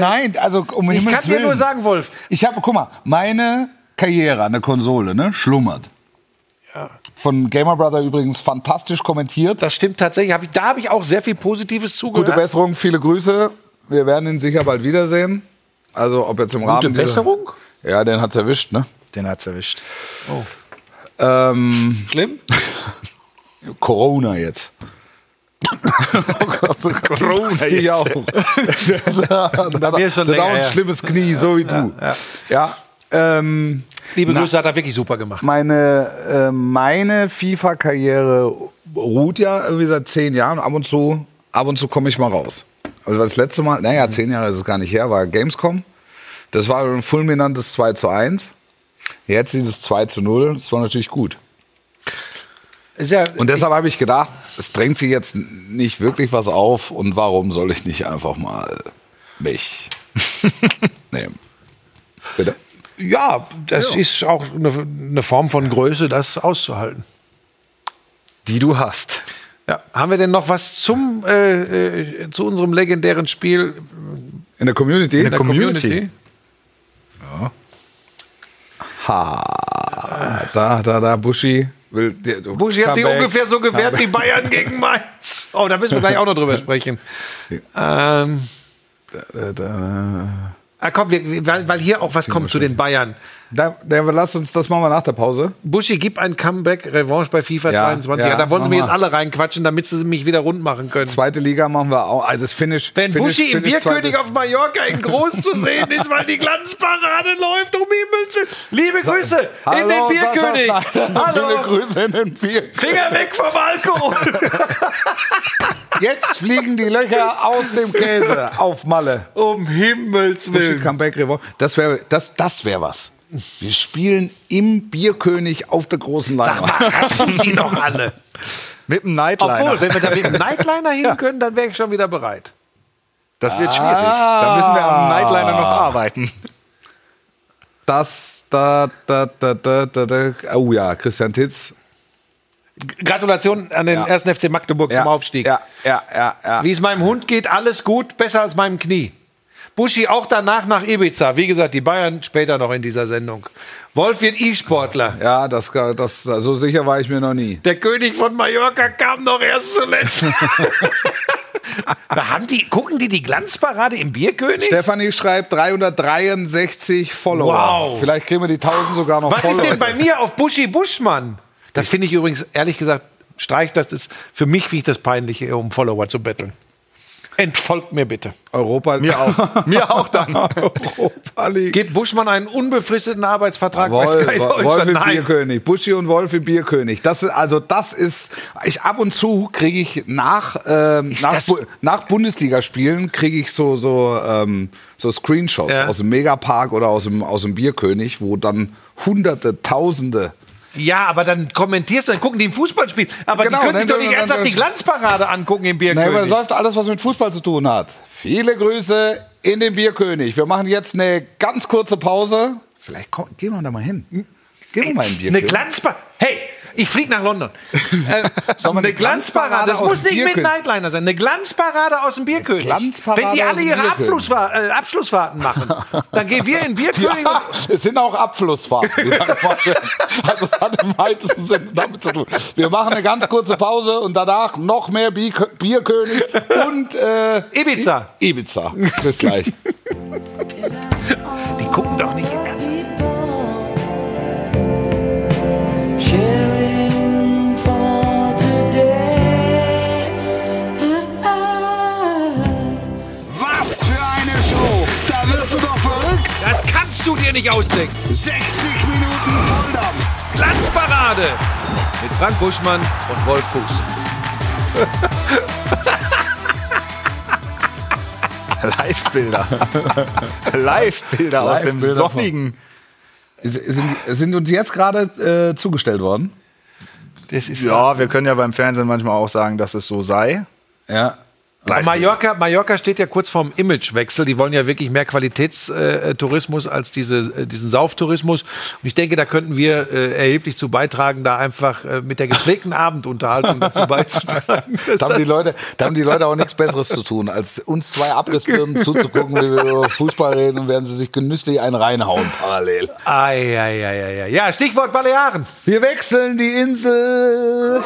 nein, also um Ich Himmels kann dir Willen. nur sagen, Wolf, Ich habe, guck mal, meine Karriere an der Konsole, ne, schlummert. Von Gamer Brother übrigens fantastisch kommentiert. das stimmt tatsächlich. Hab ich, da habe ich auch sehr viel Positives zugehört. Gute Besserung, viele Grüße. Wir werden ihn sicher bald wiedersehen. Also ob jetzt im Rahmen dieser- Besserung? Ja, den hat's erwischt, ne? Den hat's erwischt. Ähm, Schlimm? Corona jetzt. Corona jetzt. auch. Bei mir schon länger auch ein schlimmes Knie, so wie du. Ja. ähm, Liebe. Grüße, hat er wirklich super gemacht. meine äh, meine FIFA-Karriere ruht ja irgendwie seit zehn Jahren. Ab und zu, ab und zu komme ich mal raus. Also das letzte Mal, naja, zehn Jahre ist es gar nicht her, war Gamescom. Das war ein fulminantes 2 zu 1. Jetzt dieses 2 zu 0, das war natürlich gut. Ja, Und deshalb habe ich gedacht, es drängt sich jetzt nicht wirklich was auf und warum soll ich nicht einfach mal mich nehmen? Bitte? ja, das ist auch eine, eine Form von Größe, das auszuhalten. Die du hast. Ja. Haben wir denn noch was zum, äh, äh, zu unserem legendären Spiel In der Community? in der Community? Ha, da, da, da, Buschi. Will, der, Buschi hat sich ungefähr so gewehrt wie Bayern gegen Mainz. Oh, da müssen wir gleich auch noch drüber sprechen. Ähm, Da, da, ah, komm, wir, weil, weil hier auch was kommt zu den Bayern. da, da, lass uns, das machen wir nach der Pause. Buschi, gib ein Comeback, Revanche bei FIFA Ja, 22. ja, da wollen sie mir jetzt alle reinquatschen, damit sie mich wieder rund machen können. Zweite Liga machen wir auch. Also das Finish. Wenn Finish, Buschi im Bierkönig auf Mallorca in groß zu sehen ist, weil die Glanzparade läuft, um Himmels. Liebe Grüße in Hallo, den Bierkönig. Sascha. Hallo. Viele Grüße in den Bierkönig. Finger weg vom Alkohol. Jetzt fliegen die Löcher aus dem Käse auf Malle. um Himmels Willen. Comeback. Das wäre das, das wär was. Wir spielen im Bierkönig auf der großen Leinwand. Raschen die doch alle. Mit dem Nightliner. Obwohl, wenn wir da mit dem Nightliner hin können, dann wäre ich schon wieder bereit. das wird schwierig. Da müssen wir am Nightliner noch arbeiten. Das, da, da, da, da, da, da. Oh ja, Christian Titz. Gratulation an den Ja. 1. FC Magdeburg Ja, zum Aufstieg. Ja, ja, ja, ja. Wie es meinem Hund geht, alles gut, besser als meinem Knie. Buschi auch danach nach Ibiza. Wie gesagt, die Bayern später noch in dieser Sendung. Wolf wird E-Sportler. Ja, das, das, so sicher war ich mir noch nie. Der König von Mallorca kam noch erst zuletzt. haben die, gucken die die Glanzparade im Bierkönig? Stefanie schreibt 363 Follower. Wow. Vielleicht kriegen wir die 1000 sogar noch Was ist Follower. denn bei mir auf Buschi Buschmann? Das finde ich übrigens, ehrlich gesagt, streich das ist für mich wie ich das Peinliche, um Follower zu betteln. Entfolgt mir bitte. Europa Mir auch. Mir auch dann. Europa League. Gibt Buschmann einen unbefristeten Arbeitsvertrag bei Wolf, Sky Wolf im Nein. Bierkönig. Buschi und Wolf im Bierkönig. Das ist, also das ist, ich ab und zu kriege ich nach, ähm, Ist nach, Bu nach Bundesligaspielen kriege ich so, so, ähm, so Screenshots Ja. aus dem Megapark oder aus dem, aus dem Bierkönig, wo dann Hunderte, Tausende Ja, aber dann kommentierst du, dann gucken die ein Fußballspiel. Aber Genau, die können sich doch nicht ernsthaft die Glanzparade angucken im Nein, aber das Bierkönig. läuft alles, was mit Fußball zu tun hat. Viele Grüße in den Bierkönig. Wir machen jetzt eine ganz kurze Pause. Vielleicht komm, gehen wir da mal hin. Gehen wir mal in den Eine Bierkönig. Glanzparade. Hey, ich fliege nach London. Äh, eine eine Glanzparade. Das muss nicht mit? Nightliner sein. Eine Glanzparade aus dem Bierkönig. Glanzparade Wenn die alle ihre. Abschlussfahr äh, Abschlussfahrten machen, dann gehen wir in den Bierkönig. Ja, es sind auch Abflussfahrten. also es hat im weitesten Sinne damit zu tun. Wir machen eine ganz kurze Pause und danach noch mehr Bierkö- Bierkönig und äh, Ibiza. Ibiza. Bis gleich. du dir nicht ausdenken. 60 Minuten Volldampf. Glanzparade mit Frank Buschmann und Wolf Fuß. Live-Bilder. Live-Bilder aus dem sonnigen. Sind, sind uns jetzt gerade äh, zugestellt worden? Das ist Ja, wir können ja beim Fernsehen manchmal auch sagen, dass es so sei. Ja. Mallorca, Mallorca steht ja kurz vorm Imagewechsel. Die wollen ja wirklich mehr Qualitätstourismus als diese, äh, diesen Sauftourismus. Und ich denke, da könnten wir äh, erheblich zu beitragen, da einfach äh, mit der gepflegten Abendunterhaltung dazu beizutragen. Da haben, die Leute, da haben die Leute auch nichts Besseres zu tun, als uns zwei Abrissbirnen zuzugucken, wie wir über Fußball reden und werden sie sich genüsslich einen reinhauen parallel. Ei, ei, ei, ei, ei. Ja, Stichwort Balearen. Wir wechseln die Insel.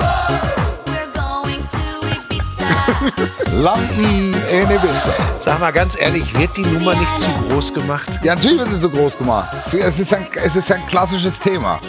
Landen in Ibiza. Sag mal ganz ehrlich, wird die Nummer nicht zu groß gemacht? Ja, natürlich wird sie so groß gemacht. Es ist ein, es ist ein klassisches Thema.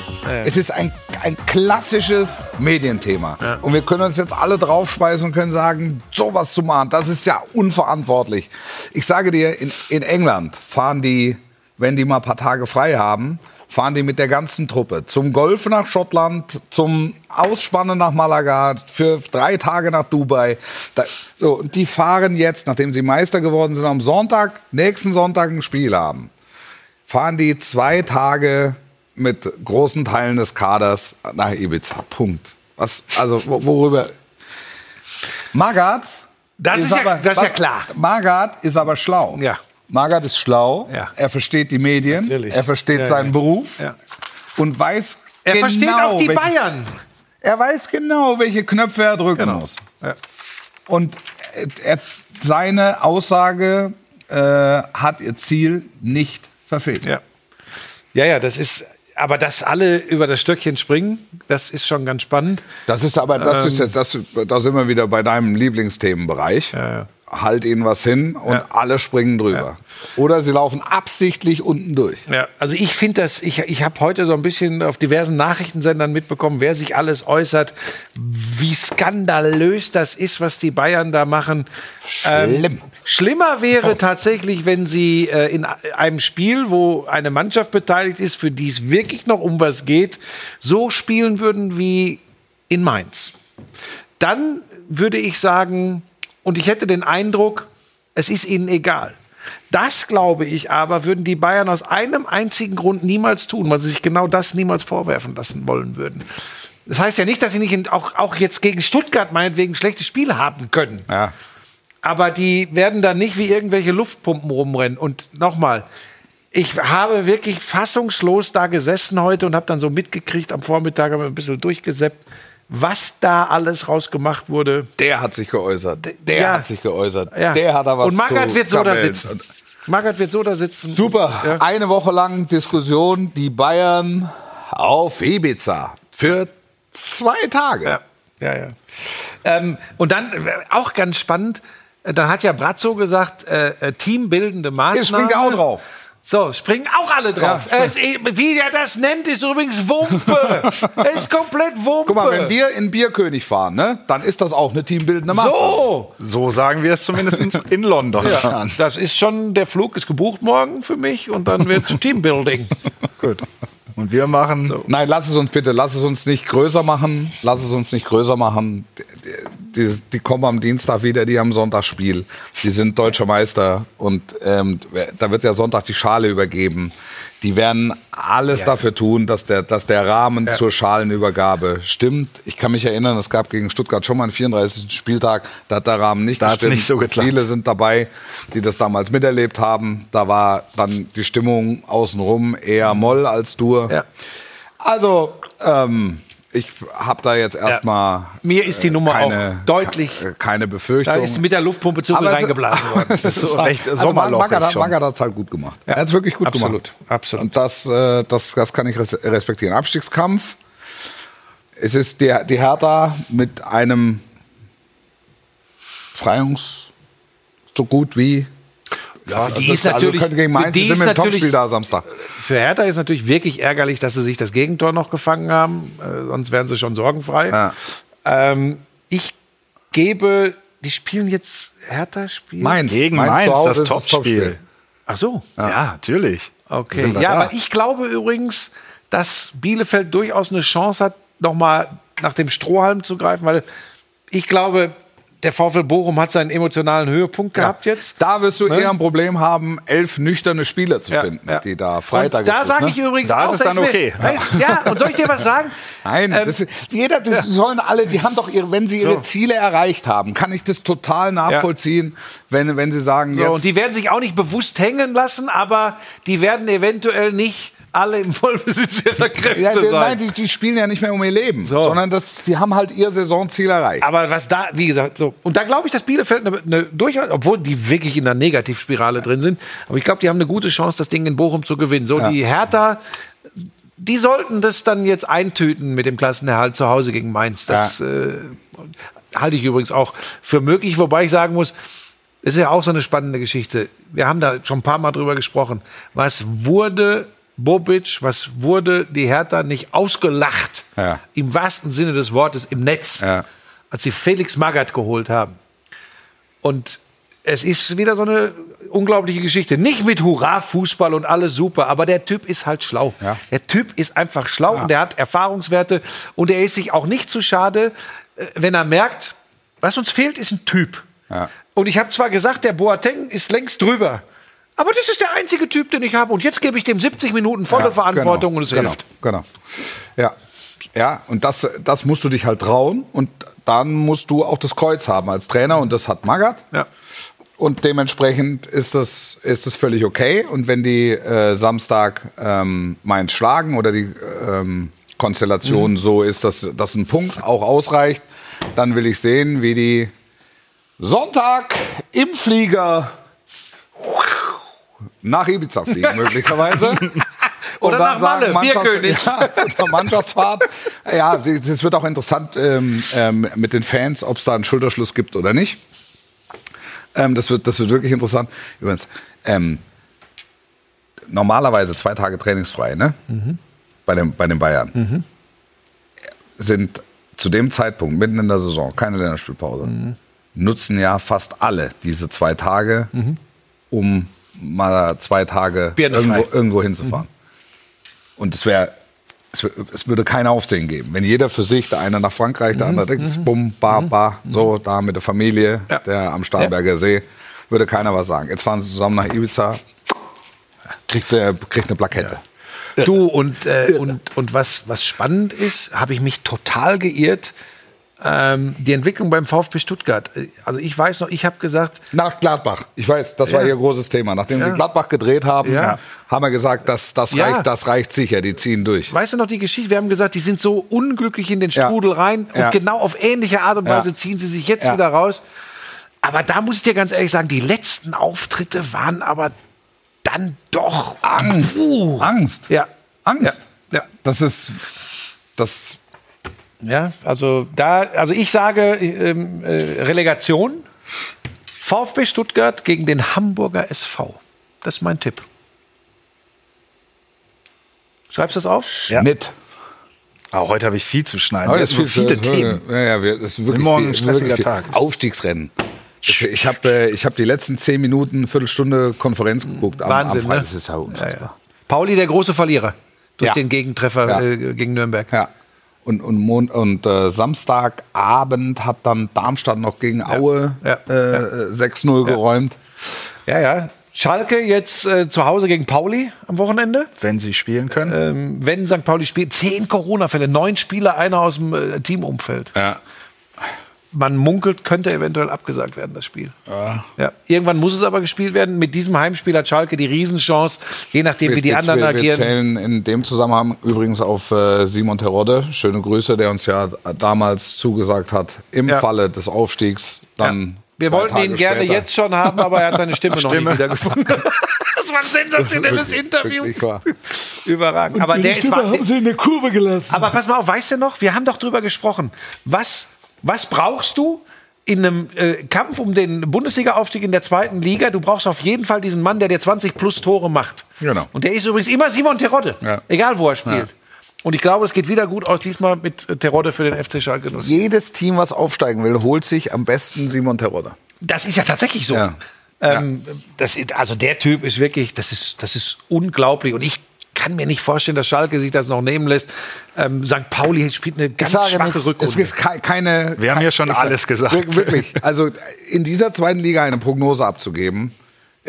Es ist ein, ein klassisches Medienthema. Und wir können uns jetzt alle draufspeisen und können sagen, sowas zu machen, das ist ja unverantwortlich. Ich sage dir, in, in England fahren die, wenn die mal ein paar Tage frei haben, fahren die mit der ganzen Truppe zum Golf nach Schottland, zum Ausspannen nach Malaga, für drei Tage nach Dubai. Da, so, und die fahren jetzt, nachdem sie Meister geworden sind, am Sonntag, nächsten Sonntag ein Spiel haben, fahren die zwei Tage mit großen Teilen des Kaders nach Ibiza. Punkt. Was, also wo- worüber? Magath. Das ist ja- das ist ja klar. Magath ist aber schlau. Ja. Magath ist schlau. Ja. Er versteht die Medien. Natürlich. Er versteht Ja, seinen ja. Beruf und weiß Er genau, versteht auch die welche, Bayern. Er weiß genau, welche Knöpfe er drücken Genau. muss. Und er, er, seine Aussage äh, hat ihr Ziel nicht verfehlt. Ja. Ja, ja, das ist. Aber dass alle über das Stöckchen springen, das ist schon ganz spannend. Das ist aber, das ist ja, das, da sind wir wieder bei deinem Lieblingsthemenbereich. Ja, ja. Halt ihnen was hin und Ja. alle springen drüber. Oder sie laufen absichtlich unten durch. Ja, also ich finde das, ich, ich habe heute so ein bisschen auf diversen Nachrichtensendern mitbekommen, wer sich alles äußert, wie skandalös das ist, was die Bayern da machen. Schlimm. schlimmer wäre tatsächlich, wenn sie äh, in einem Spiel, wo eine Mannschaft beteiligt ist, für die es wirklich noch um was geht, so spielen würden wie in Mainz. Dann würde ich sagen, und ich hätte den Eindruck, es ist ihnen egal. Das, glaube ich aber, würden die Bayern aus einem einzigen Grund niemals tun, weil sie sich genau das niemals vorwerfen lassen wollen würden. Das heißt ja nicht, dass sie nicht in, auch, auch jetzt gegen Stuttgart meinetwegen schlechte Spiele haben können. Ja. Aber die werden dann nicht wie irgendwelche Luftpumpen rumrennen. Und nochmal, ich habe wirklich fassungslos da gesessen heute und habe dann so mitgekriegt, am Vormittag haben wir ein bisschen durchgesäppt, was da alles rausgemacht wurde. Der hat sich geäußert. Der Ja. hat sich geäußert. Ja. Der hat da was Und Magath wird so da sitzen. Magath wird so da sitzen. Super. Ja. Eine Woche lang Diskussion. Die Bayern auf Ibiza. Für zwei Tage. Ja, ja, ja. Ähm, und dann auch ganz spannend, dann hat ja Brazzo gesagt, äh, äh, teambildende Maßnahmen. Jetzt springt auch drauf. So, springen auch alle drauf. Ja, es, wie er das nennt, ist übrigens Wumpe. es ist komplett Wumpe. Guck mal, wenn wir in Bierkönig fahren, ne, dann ist das auch eine teambildende Maßnahme. so, So sagen wir es zumindest in, London. ja, das ist schon, der Flug ist gebucht morgen für mich und dann wird's Teambuilding. Gut. Und wir machen Nein, lass es uns bitte, lass es uns nicht größer machen. Lass es uns nicht größer machen. Die, die, die kommen am Dienstag wieder, die haben Sonntagsspiel. Die sind deutscher Meister und ähm, da wird ja Sonntag die Schale übergeben. Die werden alles dafür tun, dass der, dass der Rahmen zur Schalenübergabe stimmt. Ich kann mich erinnern, es gab gegen Stuttgart schon mal einen 34. Spieltag, da hat der Rahmen nicht Da gestimmt. nicht so geklappt. Viele sind dabei, die das damals miterlebt haben. Da war dann die Stimmung außenrum eher Moll als Dur. Ja. Also, ähm, ich habe da jetzt erstmal Mir ist die Nummer keine, auch deutlich. ke- keine Befürchtung. Da ist mit der Luftpumpe zu viel reingeblasen worden. es ist so recht also sommerlochig Magath schon. Magath hat es halt gut gemacht. Er hat es wirklich gut Absolut, gemacht. absolut. Und das, äh, das, das kann ich res respektieren. Abstiegskampf. Es ist die, die Hertha mit einem Freiungs so gut wie Ja, für die Also ist es- also natürlich, könnte gegen für Mainz, die die sind ist mit dem natürlich Topspiel da Samstag. Für Hertha ist natürlich wirklich ärgerlich, dass sie sich das Gegentor noch gefangen haben. Äh, sonst wären sie schon sorgenfrei. Ja. Ähm, ich gebe, die spielen jetzt Hertha spielen. Mainz. gegen Mainz Mainz, das ist das Topspiel. Ach so. Ja, natürlich. Okay. Ja, da. aber ich glaube übrigens, dass Bielefeld durchaus eine Chance hat, nochmal nach dem Strohhalm zu greifen, weil ich glaube, der VfL Bochum hat seinen emotionalen Höhepunkt gehabt jetzt. Da wirst du Ne? eher ein Problem haben, elf nüchterne Spieler zu Ja, finden, ja. die da Freitag und da ist. sage ne? ich übrigens Da ist auch, es da dann mir- okay. da ist, ja, und soll ich dir was sagen? Nein, Ähm, das ist, jeder, das sollen alle, die haben doch ihre, wenn sie ihre So. Ziele erreicht haben, kann ich das total nachvollziehen, wenn, wenn sie sagen, So, jetzt, und die werden sich auch nicht bewusst hängen lassen, aber die werden eventuell nicht alle im Vollbesitz ihrer Kräfte ja, die, sein. nein, die, die spielen ja nicht mehr um ihr Leben, So. sondern das, die haben halt ihr Saisonziel erreicht. Aber was da, wie gesagt, so. Und da glaube ich, dass Bielefeld eine, eine durchaus, obwohl die wirklich in der Negativspirale drin sind, aber ich glaube, die haben eine gute Chance, das Ding in Bochum zu gewinnen. So, die Hertha, die sollten das dann jetzt eintüten mit dem Klassenerhalt zu Hause gegen Mainz. Das äh, halte ich übrigens auch für möglich, wobei ich sagen muss, das ist ja auch so eine spannende Geschichte. Wir haben da schon ein paar Mal drüber gesprochen. Was wurde Bobic, was wurde die Hertha nicht ausgelacht, Ja. im wahrsten Sinne des Wortes, im Netz, Ja. als sie Felix Magath geholt haben. Und es ist wieder so eine unglaubliche Geschichte. Nicht mit Hurra-Fußball und alles super, aber der Typ ist halt schlau. Ja. Der Typ ist einfach schlau und der hat Erfahrungswerte und er ist sich auch nicht zu schade, äh, wenn er merkt, was uns fehlt, ist ein Typ. Und ich habe zwar gesagt, der Boateng ist längst drüber. Aber das ist der einzige Typ, den ich habe. Und jetzt gebe ich dem 70 Minuten volle Ja, Verantwortung genau, und es genau, hilft. Genau. Ja. Ja, und das, das musst du dich halt trauen. Und dann musst du auch das Kreuz haben als Trainer. Und das hat Magath. Ja. Und dementsprechend ist das, ist das völlig okay. Und wenn die äh, Samstag ähm, Mainz schlagen oder die ähm, Konstellation Mhm. so ist, dass, dass ein Punkt auch ausreicht, dann will ich sehen, wie die Sonntag im Flieger nach Ibiza fliegen, möglicherweise. Und Oder nach Malle, Bierkönig. Ja, oder Mannschaftsfahrt. Ja, es wird auch interessant ähm, ähm, mit den Fans, ob es da einen Schulterschluss gibt oder nicht. Ähm, das, wird, das wird wirklich interessant. Übrigens, ähm, normalerweise zwei Tage trainingsfrei, ne? Bei, den, bei den Bayern. Sind zu dem Zeitpunkt, mitten in der Saison, keine Länderspielpause, nutzen ja fast alle diese zwei Tage, um mal zwei Tage irgendwo, irgendwo hinzufahren. Und es wäre, es, es würde kein Aufsehen geben. Wenn jeder für sich, der eine nach Frankreich, der andere denkt, bumm, ba, ba, so, da mit der Familie, Ja. der am Starnberger See, würde keiner was sagen. Jetzt fahren sie zusammen nach Ibiza, kriegt, der, kriegt eine Plakette. Du, und, äh, und, und was, was spannend ist, habe ich mich total geirrt. Ähm, die Entwicklung beim VfB Stuttgart. Äh, Also ich weiß noch, ich habe gesagt, Nach Gladbach. Ich weiß, das war Ja. ihr großes Thema. Nachdem sie Ja. Gladbach gedreht haben, Ja. haben wir gesagt, das, das, reicht, das reicht sicher, die ziehen durch. weißt du noch die Geschichte? Wir haben gesagt, die sind so unglücklich in den. Strudel rein und genau auf ähnliche Art und Weise ziehen sie sich jetzt wieder raus. Aber da muss ich dir ganz ehrlich sagen, die letzten Auftritte waren aber dann doch Angst. Puh. Angst. Ja. Angst. Ja. Das ist, das, Ja, also da, also ich sage ähm, äh, Relegation. VfB Stuttgart gegen den Hamburger SV. Das ist mein Tipp. Schreibst du das auf? Ja. mit. Auch heute habe ich viel zu schneiden. Das hatten so viele viel- Themen. Ja, ja, wir, das ist wirklich Morgen viel, ein stressiger wirklich viel. Tag. Aufstiegsrennen. Ich, habe äh, ich hab die letzten zehn Minuten, Viertelstunde Konferenz geguckt. Am, Wahnsinn, am Freitag. ne? Das ist ja unfassbar. Pauli, der große Verlierer. Durch Ja. den Gegentreffer Ja. äh, gegen Nürnberg. Ja. Und, und, Mon und äh, Samstagabend hat dann Darmstadt noch gegen Aue Ja. Äh, 6-0 geräumt. Ja, ja. Schalke jetzt äh, zu Hause gegen Pauli am Wochenende. Wenn sie spielen können. Ähm, wenn St. Pauli spielt, zehn Corona-Fälle, neun Spieler, einer aus dem äh, Teamumfeld. Ja. Man munkelt, könnte eventuell abgesagt werden, das Spiel. Ja. Irgendwann muss es aber gespielt werden. Mit diesem Heimspiel hat Schalke die Riesenchance, je nachdem, wie die wir, anderen wir, wir agieren. zählen in dem Zusammenhang übrigens auf äh, Simon Terodde. Schöne Grüße, der uns ja damals zugesagt hat, im Ja. Falle des Aufstiegs dann. Wir zwei wollten Tage ihn gerne später- jetzt schon haben, aber er hat seine Stimme, noch Stimme. nicht wiedergefunden. das war ein sensationelles Wirklich- Interview. wirklich. Überragend. Aber der ist wahr- sie in der Kurve gelassen. Aber pass mal auf, weißt du noch, wir haben doch drüber gesprochen. Was, was brauchst du in einem äh, Kampf um den Bundesliga-Aufstieg in der zweiten Liga? Du brauchst auf jeden Fall diesen Mann, der dir 20 plus Tore macht. Genau. Und der ist übrigens immer Simon Terodde. Ja. Egal, wo er spielt. Und ich glaube, es geht wieder gut aus, diesmal mit äh, Terodde für den FC Schalke 04. Jedes Team, was aufsteigen will, holt sich am besten Simon Terodde. Das ist ja tatsächlich so. Ja. Ähm, das ist, also der Typ ist wirklich, das ist, das ist unglaublich. Und ich kann mir nicht vorstellen, dass Schalke sich das noch nehmen lässt. Ähm, St. Pauli spielt eine ganz schwache nichts. Es Rückrunde. ist kei- keine. Wir haben ja schon alles gesagt. Wir- Wirklich. Also in dieser zweiten Liga eine Prognose abzugeben.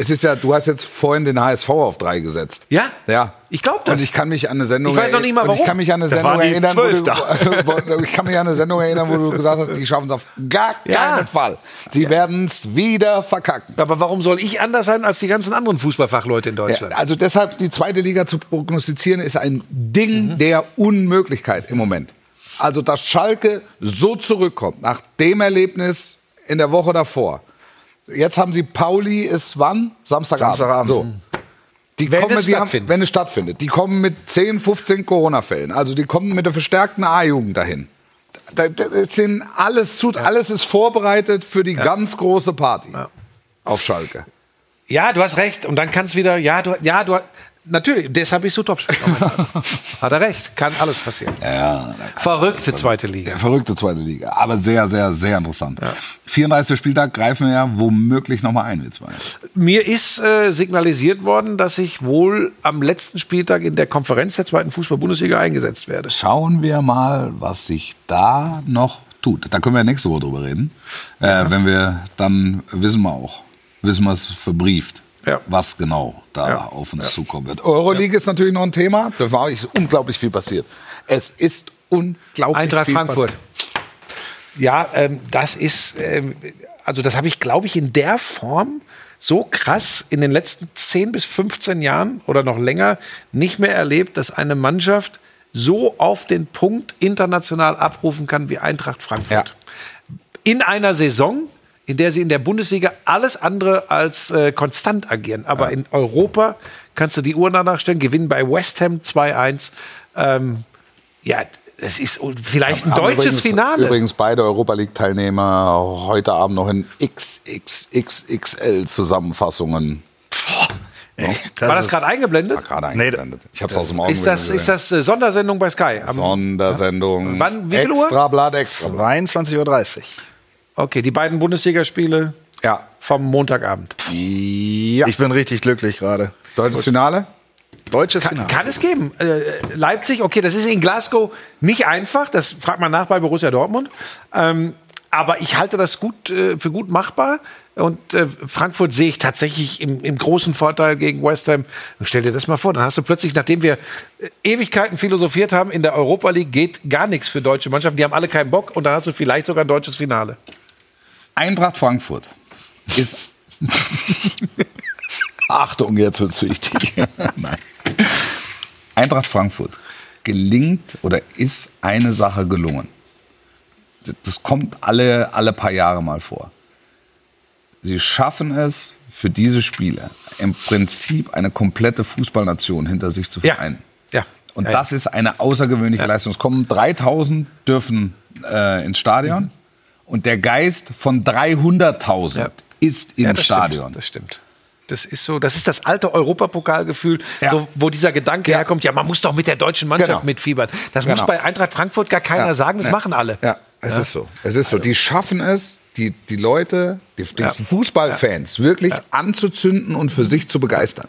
Es ist ja, du hast jetzt vorhin den HSV auf drei gesetzt. Ja? Ja. Ich glaub das. Und ich kann mich an eine Sendung Ich weiß noch nicht mal, und Ich warum. kann mich an eine Sendung erinnern, wo du, wo, ich kann mich an eine Sendung erinnern, wo du gesagt hast, die schaffen es auf gar Ja. keinen Fall. Sie werden es wieder verkacken. Aber warum soll ich anders sein als die ganzen anderen Fußballfachleute in Ja, Deutschland? also deshalb die zweite Liga zu prognostizieren ist ein Ding der Unmöglichkeit im Moment. Also dass Schalke so zurückkommt nach dem Erlebnis in der Woche davor. Jetzt haben sie Pauli ist wann? Samstagabend. Samstagabend. So. Die Wenn kommen, es die haben, stattfindet. wenn es stattfindet. Die kommen mit 10, 15 Corona-Fällen. Also die kommen mit der verstärkten A-Jugend dahin. Da, da, sind alles, zu, alles ist vorbereitet für die ganz große Party auf Schalke. Ja, du hast recht. Und dann kann es wieder, ja, du, ja, du, natürlich, deshalb bist du Topspieler. Hat er recht, kann alles passieren. Ja, Verrückte zweite Liga. Verrückte zweite Liga, aber sehr, sehr, sehr interessant. 34. Spieltag greifen wir ja womöglich nochmal ein, wir zwei. Mir ist äh, signalisiert worden, dass ich wohl am letzten Spieltag in der Konferenz der zweiten Fußball-Bundesliga eingesetzt werde. Schauen wir mal, was sich da noch tut. Da können wir nächste Woche drüber reden. Äh, wenn wir, dann wissen wir auch, wissen wir es verbrieft. Ja. Was genau da Ja. auf uns zukommen wird. Euroleague ist natürlich noch ein Thema. Da war ist unglaublich viel passiert. Es ist unglaublich Eintracht viel Frankfurt. passiert. Ja, ähm, das ist, ähm, also das habe ich, glaube ich, in der Form so krass in den letzten 10 bis 15 Jahren oder noch länger nicht mehr erlebt, dass eine Mannschaft so auf den Punkt international abrufen kann wie Eintracht Frankfurt. In einer Saison, in der sie in der Bundesliga alles andere als äh, konstant agieren. Aber in Europa kannst du die Uhr danach stellen, gewinnen bei West Ham 2-1. Ähm, ja, es ist vielleicht ein Haben deutsches übrigens, Finale. Übrigens beide Europa League Teilnehmer heute Abend noch in XXXXL Zusammenfassungen. War das gerade eingeblendet? Gerade Nee, eingeblendet. ich habe es aus dem Augen Ist das, ist das äh, Sondersendung bei Sky? Am- Sondersendung. Wann- wie viel Uhr? Extrablatt, Extrablatt. 22.30 Uhr. Okay, die beiden Bundesligaspiele Ja. vom Montagabend. Ja. Ich bin richtig glücklich gerade. Deutsches Finale? Deutsches Kann, Finale. kann es geben. Äh, Leipzig, okay, das ist in Glasgow nicht einfach. Das fragt man nach bei Borussia Dortmund. Ähm, aber ich halte das gut äh, für gut machbar. Und äh, Frankfurt sehe ich tatsächlich im, im großen Vorteil gegen West Ham. Und stell dir das mal vor, dann hast du plötzlich, nachdem wir äh, Ewigkeiten philosophiert haben, in der Europa League geht gar nichts für deutsche Mannschaften. Die haben alle keinen Bock. Und dann hast du vielleicht sogar ein deutsches Finale. Eintracht Frankfurt ist. Achtung, jetzt wird's wichtig. Nein. Eintracht Frankfurt gelingt oder ist eine Sache gelungen. Das kommt alle, alle paar Jahre mal vor. Sie schaffen es für diese Spiele im Prinzip eine komplette Fußballnation hinter sich zu Ja. vereinen. Ja. Und Ja, ja. das ist eine außergewöhnliche Leistung. Es kommen 3000 dürfen äh, ins Stadion Mhm. Und der Geist von 300.000 Ja. ist im Ja, Stadion. Stimmt, das stimmt. Das ist so, das ist das alte Europapokalgefühl, Ja. so, wo dieser Gedanke Ja. herkommt, ja, man muss doch mit der deutschen Mannschaft Genau. mitfiebern. Das Genau. muss bei Eintracht Frankfurt gar keiner Ja. sagen, das machen alle. Ja, es ist so. Es ist so. Die schaffen es, die, die Leute, die, die. Fußballfans wirklich anzuzünden und für sich zu begeistern.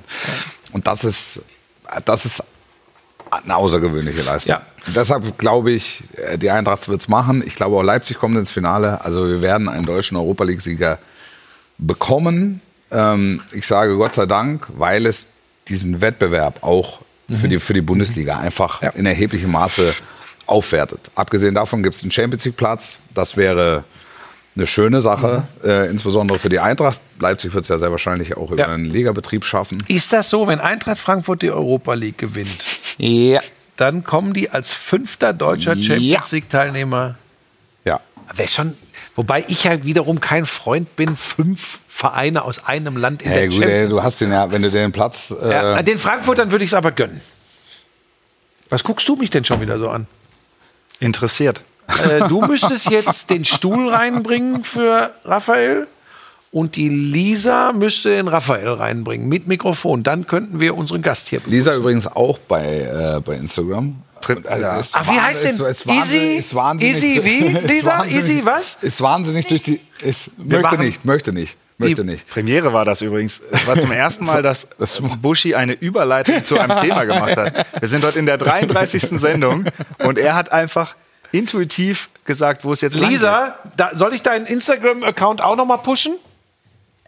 Und das ist, das ist eine außergewöhnliche Leistung. Ja. Deshalb glaube ich, äh, die Eintracht wird es machen. Ich glaube auch Leipzig kommt ins Finale. Also wir werden einen deutschen Europa League-Sieger bekommen. Ähm, ich sage Gott sei Dank, weil es diesen Wettbewerb auch für, die, für die Bundesliga einfach in erheblichem Maße aufwertet. Abgesehen davon gibt es einen Champions League-Platz. Das wäre eine schöne Sache, äh, insbesondere für die Eintracht. Leipzig wird es ja sehr wahrscheinlich auch über Ja. einen Ligabetrieb schaffen. Ist das so, wenn Eintracht Frankfurt die Europa League gewinnt, Ja. dann kommen die als fünfter deutscher Ja. Champions League-Teilnehmer? Ja. Wäre schon, wobei ich ja wiederum kein Freund bin, fünf Vereine aus einem Land in Hey, der gut, Champions du hast den ja, wenn du den Platz. Äh, Ja, den Frankfurtern würde ich es aber gönnen. Was guckst du mich denn schon wieder so an? Interessiert. Äh, du müsstest jetzt den Stuhl reinbringen für Raphael und die Lisa müsste den Raphael reinbringen mit Mikrofon. Dann könnten wir unseren Gast hier. Lisa übrigens auch bei, äh, bei Instagram. Ist Ach, wie heißt denn? Ist, ist Easy? Ist Easy wie? Lisa? Easy was? Ist wahnsinnig durch die. Ist, möchte machen- nicht, möchte nicht, möchte Die- nicht. Premiere war das übrigens. Es war zum ersten Mal, dass das- Buschi eine Überleitung zu einem Thema gemacht hat. Wir sind dort in der 33. Sendung und er hat einfach intuitiv gesagt, wo es jetzt lang geht. Lisa, da, soll ich deinen Instagram-Account auch noch mal pushen?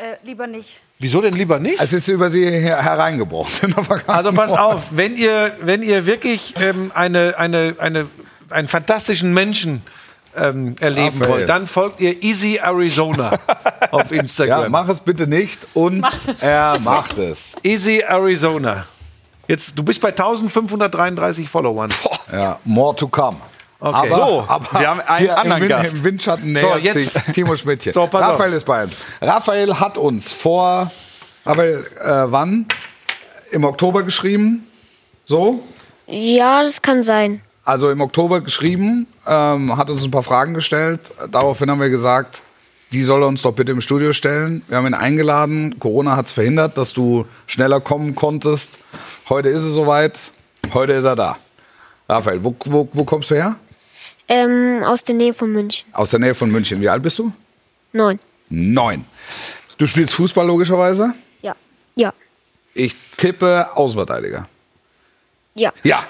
Äh, lieber nicht. Wieso denn lieber nicht? Es ist über sie her hereingebrochen. Also pass auf, wenn ihr, wenn ihr wirklich ähm, eine, eine, eine, einen fantastischen Menschen ähm, erleben Raphael. wollt, dann folgt ihr Easy Arizona auf Ja, Instagram. mach es bitte nicht und er macht es. Easy Arizona. Jetzt, du bist bei 1533 Followern. Ja, more to come. Okay. Aber, So, aber wir haben einen hier anderen im, Gast. Im Windschatten nähert jetzt- sich Timo Schmidtchen. So, pass auf. Raphael ist bei uns. Raphael hat uns vor, Raphael, äh, wann? Im Oktober geschrieben. So? Ja, das kann sein. Also im Oktober geschrieben, ähm, hat uns ein paar Fragen gestellt. Daraufhin haben wir gesagt, die soll er uns doch bitte im Studio stellen. Wir haben ihn eingeladen. Corona hat es verhindert, dass du schneller kommen konntest. Heute ist es soweit. Heute ist er da. Raphael, wo, wo, wo kommst du her? Ähm, aus der Nähe von München. Aus der Nähe von München. Wie alt bist du? Neun. Neun. Du spielst Fußball logischerweise. Ja. Ja. Ich tippe Außenverteidiger. Ja. Ja,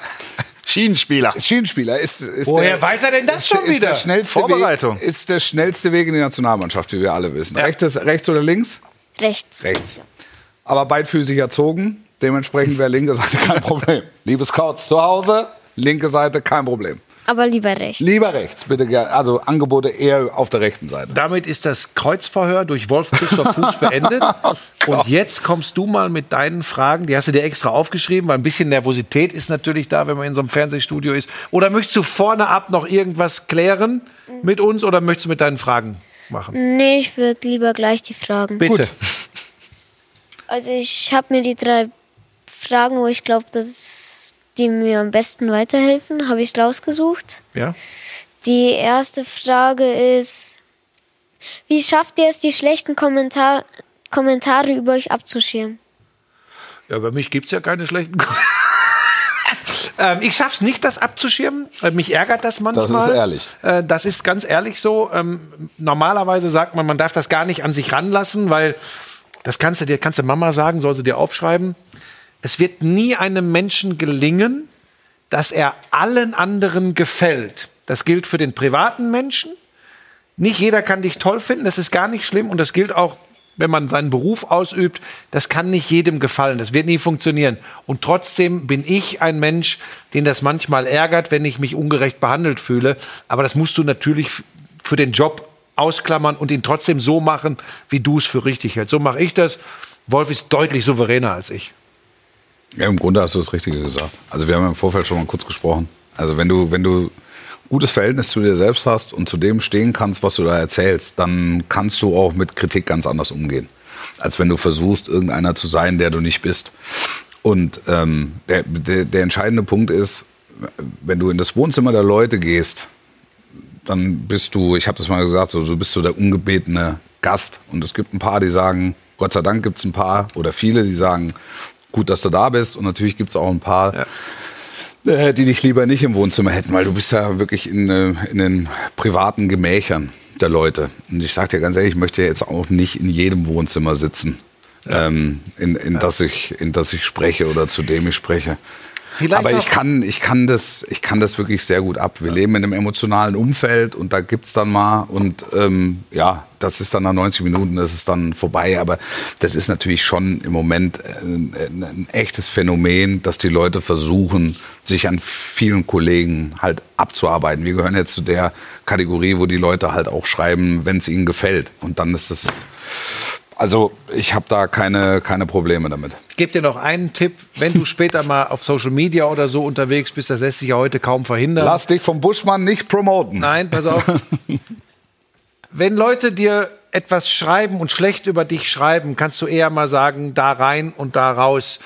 Schienenspieler. Schienenspieler ist, ist Woher der, weiß er denn das ist, schon ist wieder? Der schnellste Vorbereitung. Weg, ist der schnellste Weg in die Nationalmannschaft, wie wir alle wissen. Rechtes, rechts oder links? Rechts. Rechts. Aber beidfüßig erzogen. Dementsprechend wäre linke Seite kein Problem. Liebe Scouts zu Hause, linke Seite kein Problem. Aber lieber rechts. Lieber rechts, bitte gerne. Also Angebote eher auf der rechten Seite. Damit ist das Kreuzverhör durch Wolf Christoph Fuß beendet. Und jetzt kommst du mal mit deinen Fragen. Die hast du dir extra aufgeschrieben, weil ein bisschen Nervosität ist natürlich da, wenn man in so einem Fernsehstudio ist. Oder möchtest du vorne ab noch irgendwas klären mit uns oder möchtest du mit deinen Fragen machen? Nee, ich würde lieber gleich die Fragen. Bitte. Also ich habe mir die drei Fragen, wo ich glaube, dass die mir am besten weiterhelfen, habe ich rausgesucht. Ja. Die erste Frage ist, wie schafft ihr es, die schlechten Kommentar Kommentare über euch abzuschirmen? Ja, bei mich gibt es ja keine schlechten. Ko- ähm, ich schaff's nicht, das abzuschirmen. Äh, mich ärgert das manchmal. Das ist ehrlich. Äh, das ist ganz ehrlich so. Ähm, normalerweise sagt man, man darf das gar nicht an sich ranlassen, weil das kannst du dir, kannst du Mama sagen, soll sie dir aufschreiben. Es wird nie einem Menschen gelingen, dass er allen anderen gefällt. Das gilt für den privaten Menschen. Nicht jeder kann dich toll finden, das ist gar nicht schlimm und das gilt auch, wenn man seinen Beruf ausübt. Das kann nicht jedem gefallen, das wird nie funktionieren. Und trotzdem bin ich ein Mensch, den das manchmal ärgert, wenn ich mich ungerecht behandelt fühle. Aber das musst du natürlich für den Job ausklammern und ihn trotzdem so machen, wie du es für richtig hältst. So mache ich das. Wolf ist deutlich souveräner als ich. Ja, im Grunde hast du das Richtige gesagt. Also wir haben im Vorfeld schon mal kurz gesprochen. Also wenn du, wenn du gutes Verhältnis zu dir selbst hast und zu dem stehen kannst, was du da erzählst, dann kannst du auch mit Kritik ganz anders umgehen, als wenn du versuchst, irgendeiner zu sein, der du nicht bist. Und ähm, der, der, der entscheidende Punkt ist, wenn du in das Wohnzimmer der Leute gehst, dann bist du, ich habe das mal gesagt, so, du bist so der ungebetene Gast. Und es gibt ein paar, die sagen, Gott sei Dank gibt es ein paar oder viele, die sagen, gut, dass du da bist. Und natürlich gibt es auch ein paar, äh, die dich lieber nicht im Wohnzimmer hätten, weil du bist ja wirklich in, äh, in den privaten Gemächern der Leute. Und ich sage dir ganz ehrlich, ich möchte ja jetzt auch nicht in jedem Wohnzimmer sitzen, ähm, in, in, das ich, in das ich spreche oder zu dem ich spreche. Vielleicht Aber ich kann, ich, kann das, ich kann das wirklich sehr gut ab. Wir leben in einem emotionalen Umfeld und da gibt's dann mal und ähm, ja, das ist dann nach 90 Minuten, das ist dann vorbei. Aber das ist natürlich schon im Moment ein, ein, ein echtes Phänomen, dass die Leute versuchen, sich an vielen Kollegen halt abzuarbeiten. Wir gehören jetzt zu der Kategorie, wo die Leute halt auch schreiben, wenn es ihnen gefällt. Und dann ist es. Also ich habe da keine, keine Probleme damit. Ich gebe dir noch einen Tipp, wenn du später mal auf Social Media oder so unterwegs bist, das lässt sich ja heute kaum verhindern. Lass dich vom Buschmann nicht promoten. Nein, pass auf. Wenn Leute dir etwas schreiben und schlecht über dich schreiben, kannst du eher mal sagen, da rein und da raus.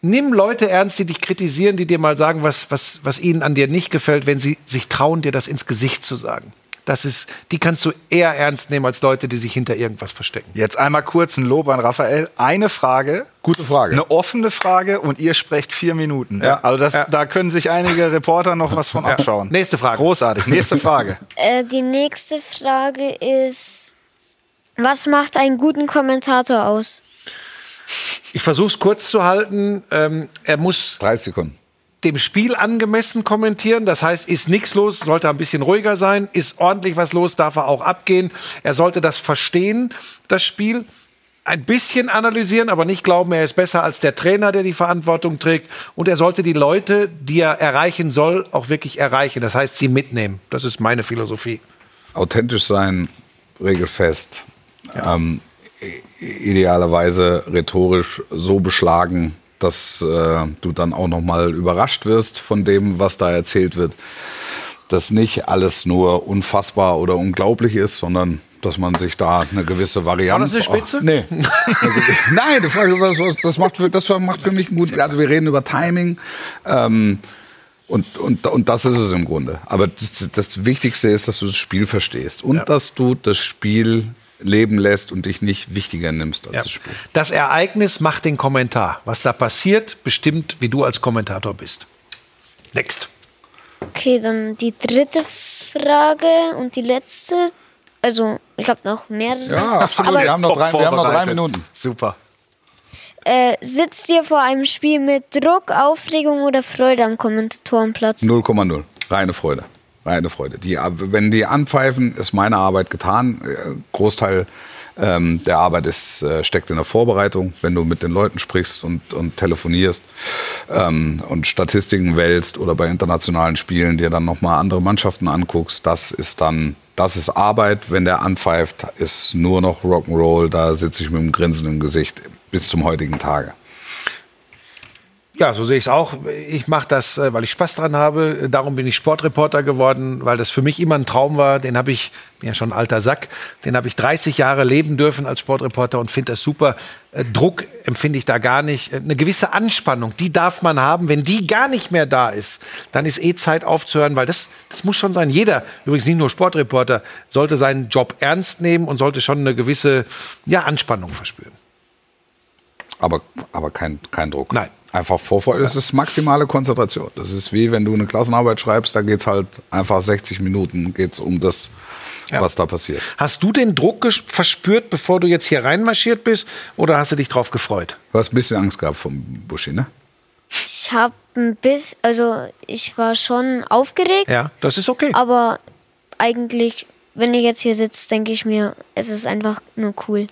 Nimm Leute ernst, die dich kritisieren, die dir mal sagen, was, was, was ihnen an dir nicht gefällt, wenn sie sich trauen, dir das ins Gesicht zu sagen. Das ist, die kannst du eher ernst nehmen als Leute, die sich hinter irgendwas verstecken. Jetzt einmal kurz ein Lob an Raphael. Eine Frage, Gute Frage. eine offene Frage und ihr sprecht vier Minuten. Ja. Also das, Ja. da können sich einige Reporter noch was von abschauen. Nächste Frage. Großartig. Nächste Frage. Äh, die nächste Frage ist, was macht einen guten Kommentator aus? Ich versuche es kurz zu halten. Ähm, er muss 30 Sekunden. Dem Spiel angemessen kommentieren. Das heißt, ist nichts los, sollte ein bisschen ruhiger sein, ist ordentlich was los, darf er auch abgehen. Er sollte das verstehen, das Spiel. Ein bisschen analysieren, aber nicht glauben, er ist besser als der Trainer, der die Verantwortung trägt. Und er sollte die Leute, die er erreichen soll, auch wirklich erreichen. Das heißt, sie mitnehmen. Das ist meine Philosophie. Authentisch sein, regelfest. Ähm, i- idealerweise rhetorisch so beschlagen, dass äh, du dann auch noch mal überrascht wirst von dem, was da erzählt wird. Dass nicht alles nur unfassbar oder unglaublich ist, sondern dass man sich da eine gewisse Varianz. War das eine Spitze? Auch, nee. Nein, das, macht für, das macht für mich guten. Also wir reden über Timing. Ähm, und, und, und das ist es im Grunde. Aber das, das Wichtigste ist, dass du das Spiel verstehst und dass du das Spiel leben lässt und dich nicht wichtiger nimmst als Ja. das Spiel. Das Ereignis macht den Kommentar. Was da passiert, bestimmt, wie du als Kommentator bist. Next. Okay, dann die dritte Frage und die letzte. Also, ich habe noch mehrere. Ja, absolut. Aber wir, haben noch drei, wir haben noch drei. Minuten. Super. äh, sitzt ihr vor einem Spiel mit Druck, Aufregung oder Freude am Kommentatorenplatz? 0,0. Reine Freude. Reine Freude. Die, wenn die anpfeifen, ist meine Arbeit getan. Äh, Großteil ähm, der Arbeit ist, äh, steckt in der Vorbereitung, wenn du mit den Leuten sprichst und, und telefonierst ähm, und Statistiken wälzt oder bei internationalen Spielen dir dann nochmal andere Mannschaften anguckst. Das ist dann, das ist Arbeit. Wenn der anpfeift, ist nur noch Rock'n'Roll. Da sitze ich mit einem Grinsen im Gesicht bis zum heutigen Tage. Ja, so sehe ich es auch. Ich mache das, äh, weil ich Spaß dran habe. Darum bin ich Sportreporter geworden, weil das für mich immer ein Traum war. Den habe ich, bin ja schon ein alter Sack, den habe ich 30 Jahre leben dürfen als Sportreporter und finde das super. Äh, Druck empfinde ich da gar nicht. Äh, Eine gewisse Anspannung, die darf man haben. Wenn die gar nicht mehr da ist, dann ist eh Zeit aufzuhören, weil das, das muss schon sein. Jeder, übrigens nicht nur Sportreporter, sollte seinen Job ernst nehmen und sollte schon eine gewisse ja, Anspannung verspüren. Aber, aber kein, kein Druck. Nein. Einfach Vorfreude. Das ist maximale Konzentration. Das ist wie wenn du eine Klassenarbeit schreibst, da geht's halt einfach 60 Minuten geht's um das, was da passiert. Hast du den Druck verspürt, bevor du jetzt hier reinmarschiert bist, oder hast du dich drauf gefreut? Du hast ein bisschen Angst gehabt vom Buschi, ne? Ich habe ein bisschen, also ich war schon aufgeregt, Ja, das ist okay. aber eigentlich, wenn ich jetzt hier sitze, denke ich mir, es ist einfach nur cool.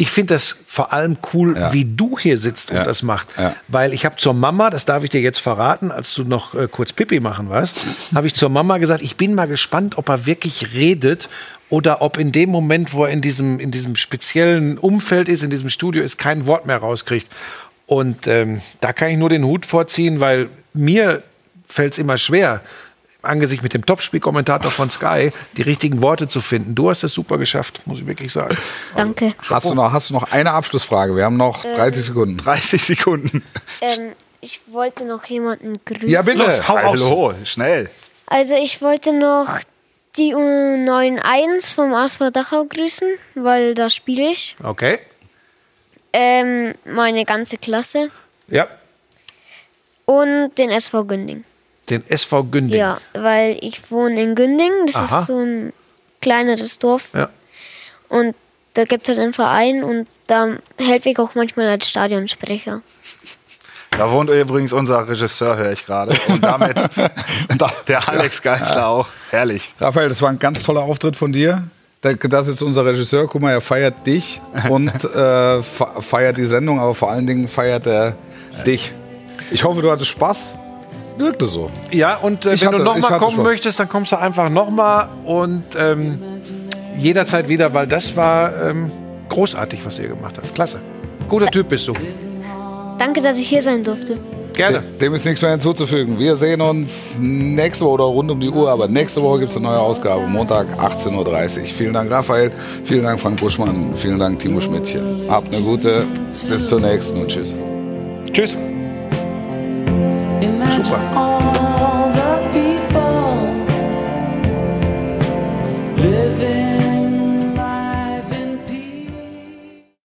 Ich finde das vor allem cool, Ja. wie du hier sitzt und das macht. Weil ich habe zur Mama, das darf ich dir jetzt verraten, als du noch äh, kurz Pipi machen warst, habe ich zur Mama gesagt, ich bin mal gespannt, ob er wirklich redet oder ob in dem Moment, wo er in diesem, in diesem speziellen Umfeld ist, in diesem Studio ist, kein Wort mehr rauskriegt. Und ähm, da kann ich nur den Hut vorziehen, weil mir fällt es immer schwer, angesichts mit dem Topspielkommentator von Sky die richtigen Worte zu finden. Du hast es super geschafft, muss ich wirklich sagen. Danke. Hast du, noch, hast du noch eine Abschlussfrage? Wir haben noch 30 Sekunden. 30 Sekunden. Ähm, ich wollte noch jemanden grüßen. Ja, bitte. Los, hau. Hallo, schnell. Also ich wollte noch die U91 vom ASV Dachau grüßen, weil da spiele ich. Okay. Ähm, meine ganze Klasse Ja, und den SV Günding. Den SV Günding. Ja, weil ich wohne in Günding. Das Aha. ist so ein kleineres Dorf. Ja. Und da gibt es halt einen Verein und da helfe ich auch manchmal als Stadionsprecher. Da wohnt übrigens unser Regisseur, höre ich gerade. Und damit der Alex Geisler auch. Herrlich. Raphael, das war ein ganz toller Auftritt von dir. Da- Das ist unser Regisseur. Guck mal, er feiert dich und äh, fe- feiert die Sendung, aber vor allen Dingen feiert er dich. Ich hoffe, du hattest Spaß. Wirkte so. Ja, und äh, Ich wenn hatte- du nochmal kommen möchtest, dann kommst du einfach nochmal und ähm, jederzeit wieder, weil das war ähm, großartig, was ihr gemacht hast. Klasse. Guter Typ bist du. Danke, dass ich hier sein durfte. Gerne. Dem ist nichts mehr hinzuzufügen. Wir sehen uns nächste Woche oder rund um die Uhr, aber nächste Woche gibt es eine neue Ausgabe, Montag 18.30 Uhr. Vielen Dank, Raphael. Vielen Dank, Frank Buschmann. Vielen Dank, Timo Schmidtchen. Habt eine gute. Bis zur nächsten und tschüss. Tschüss. Imagine Super.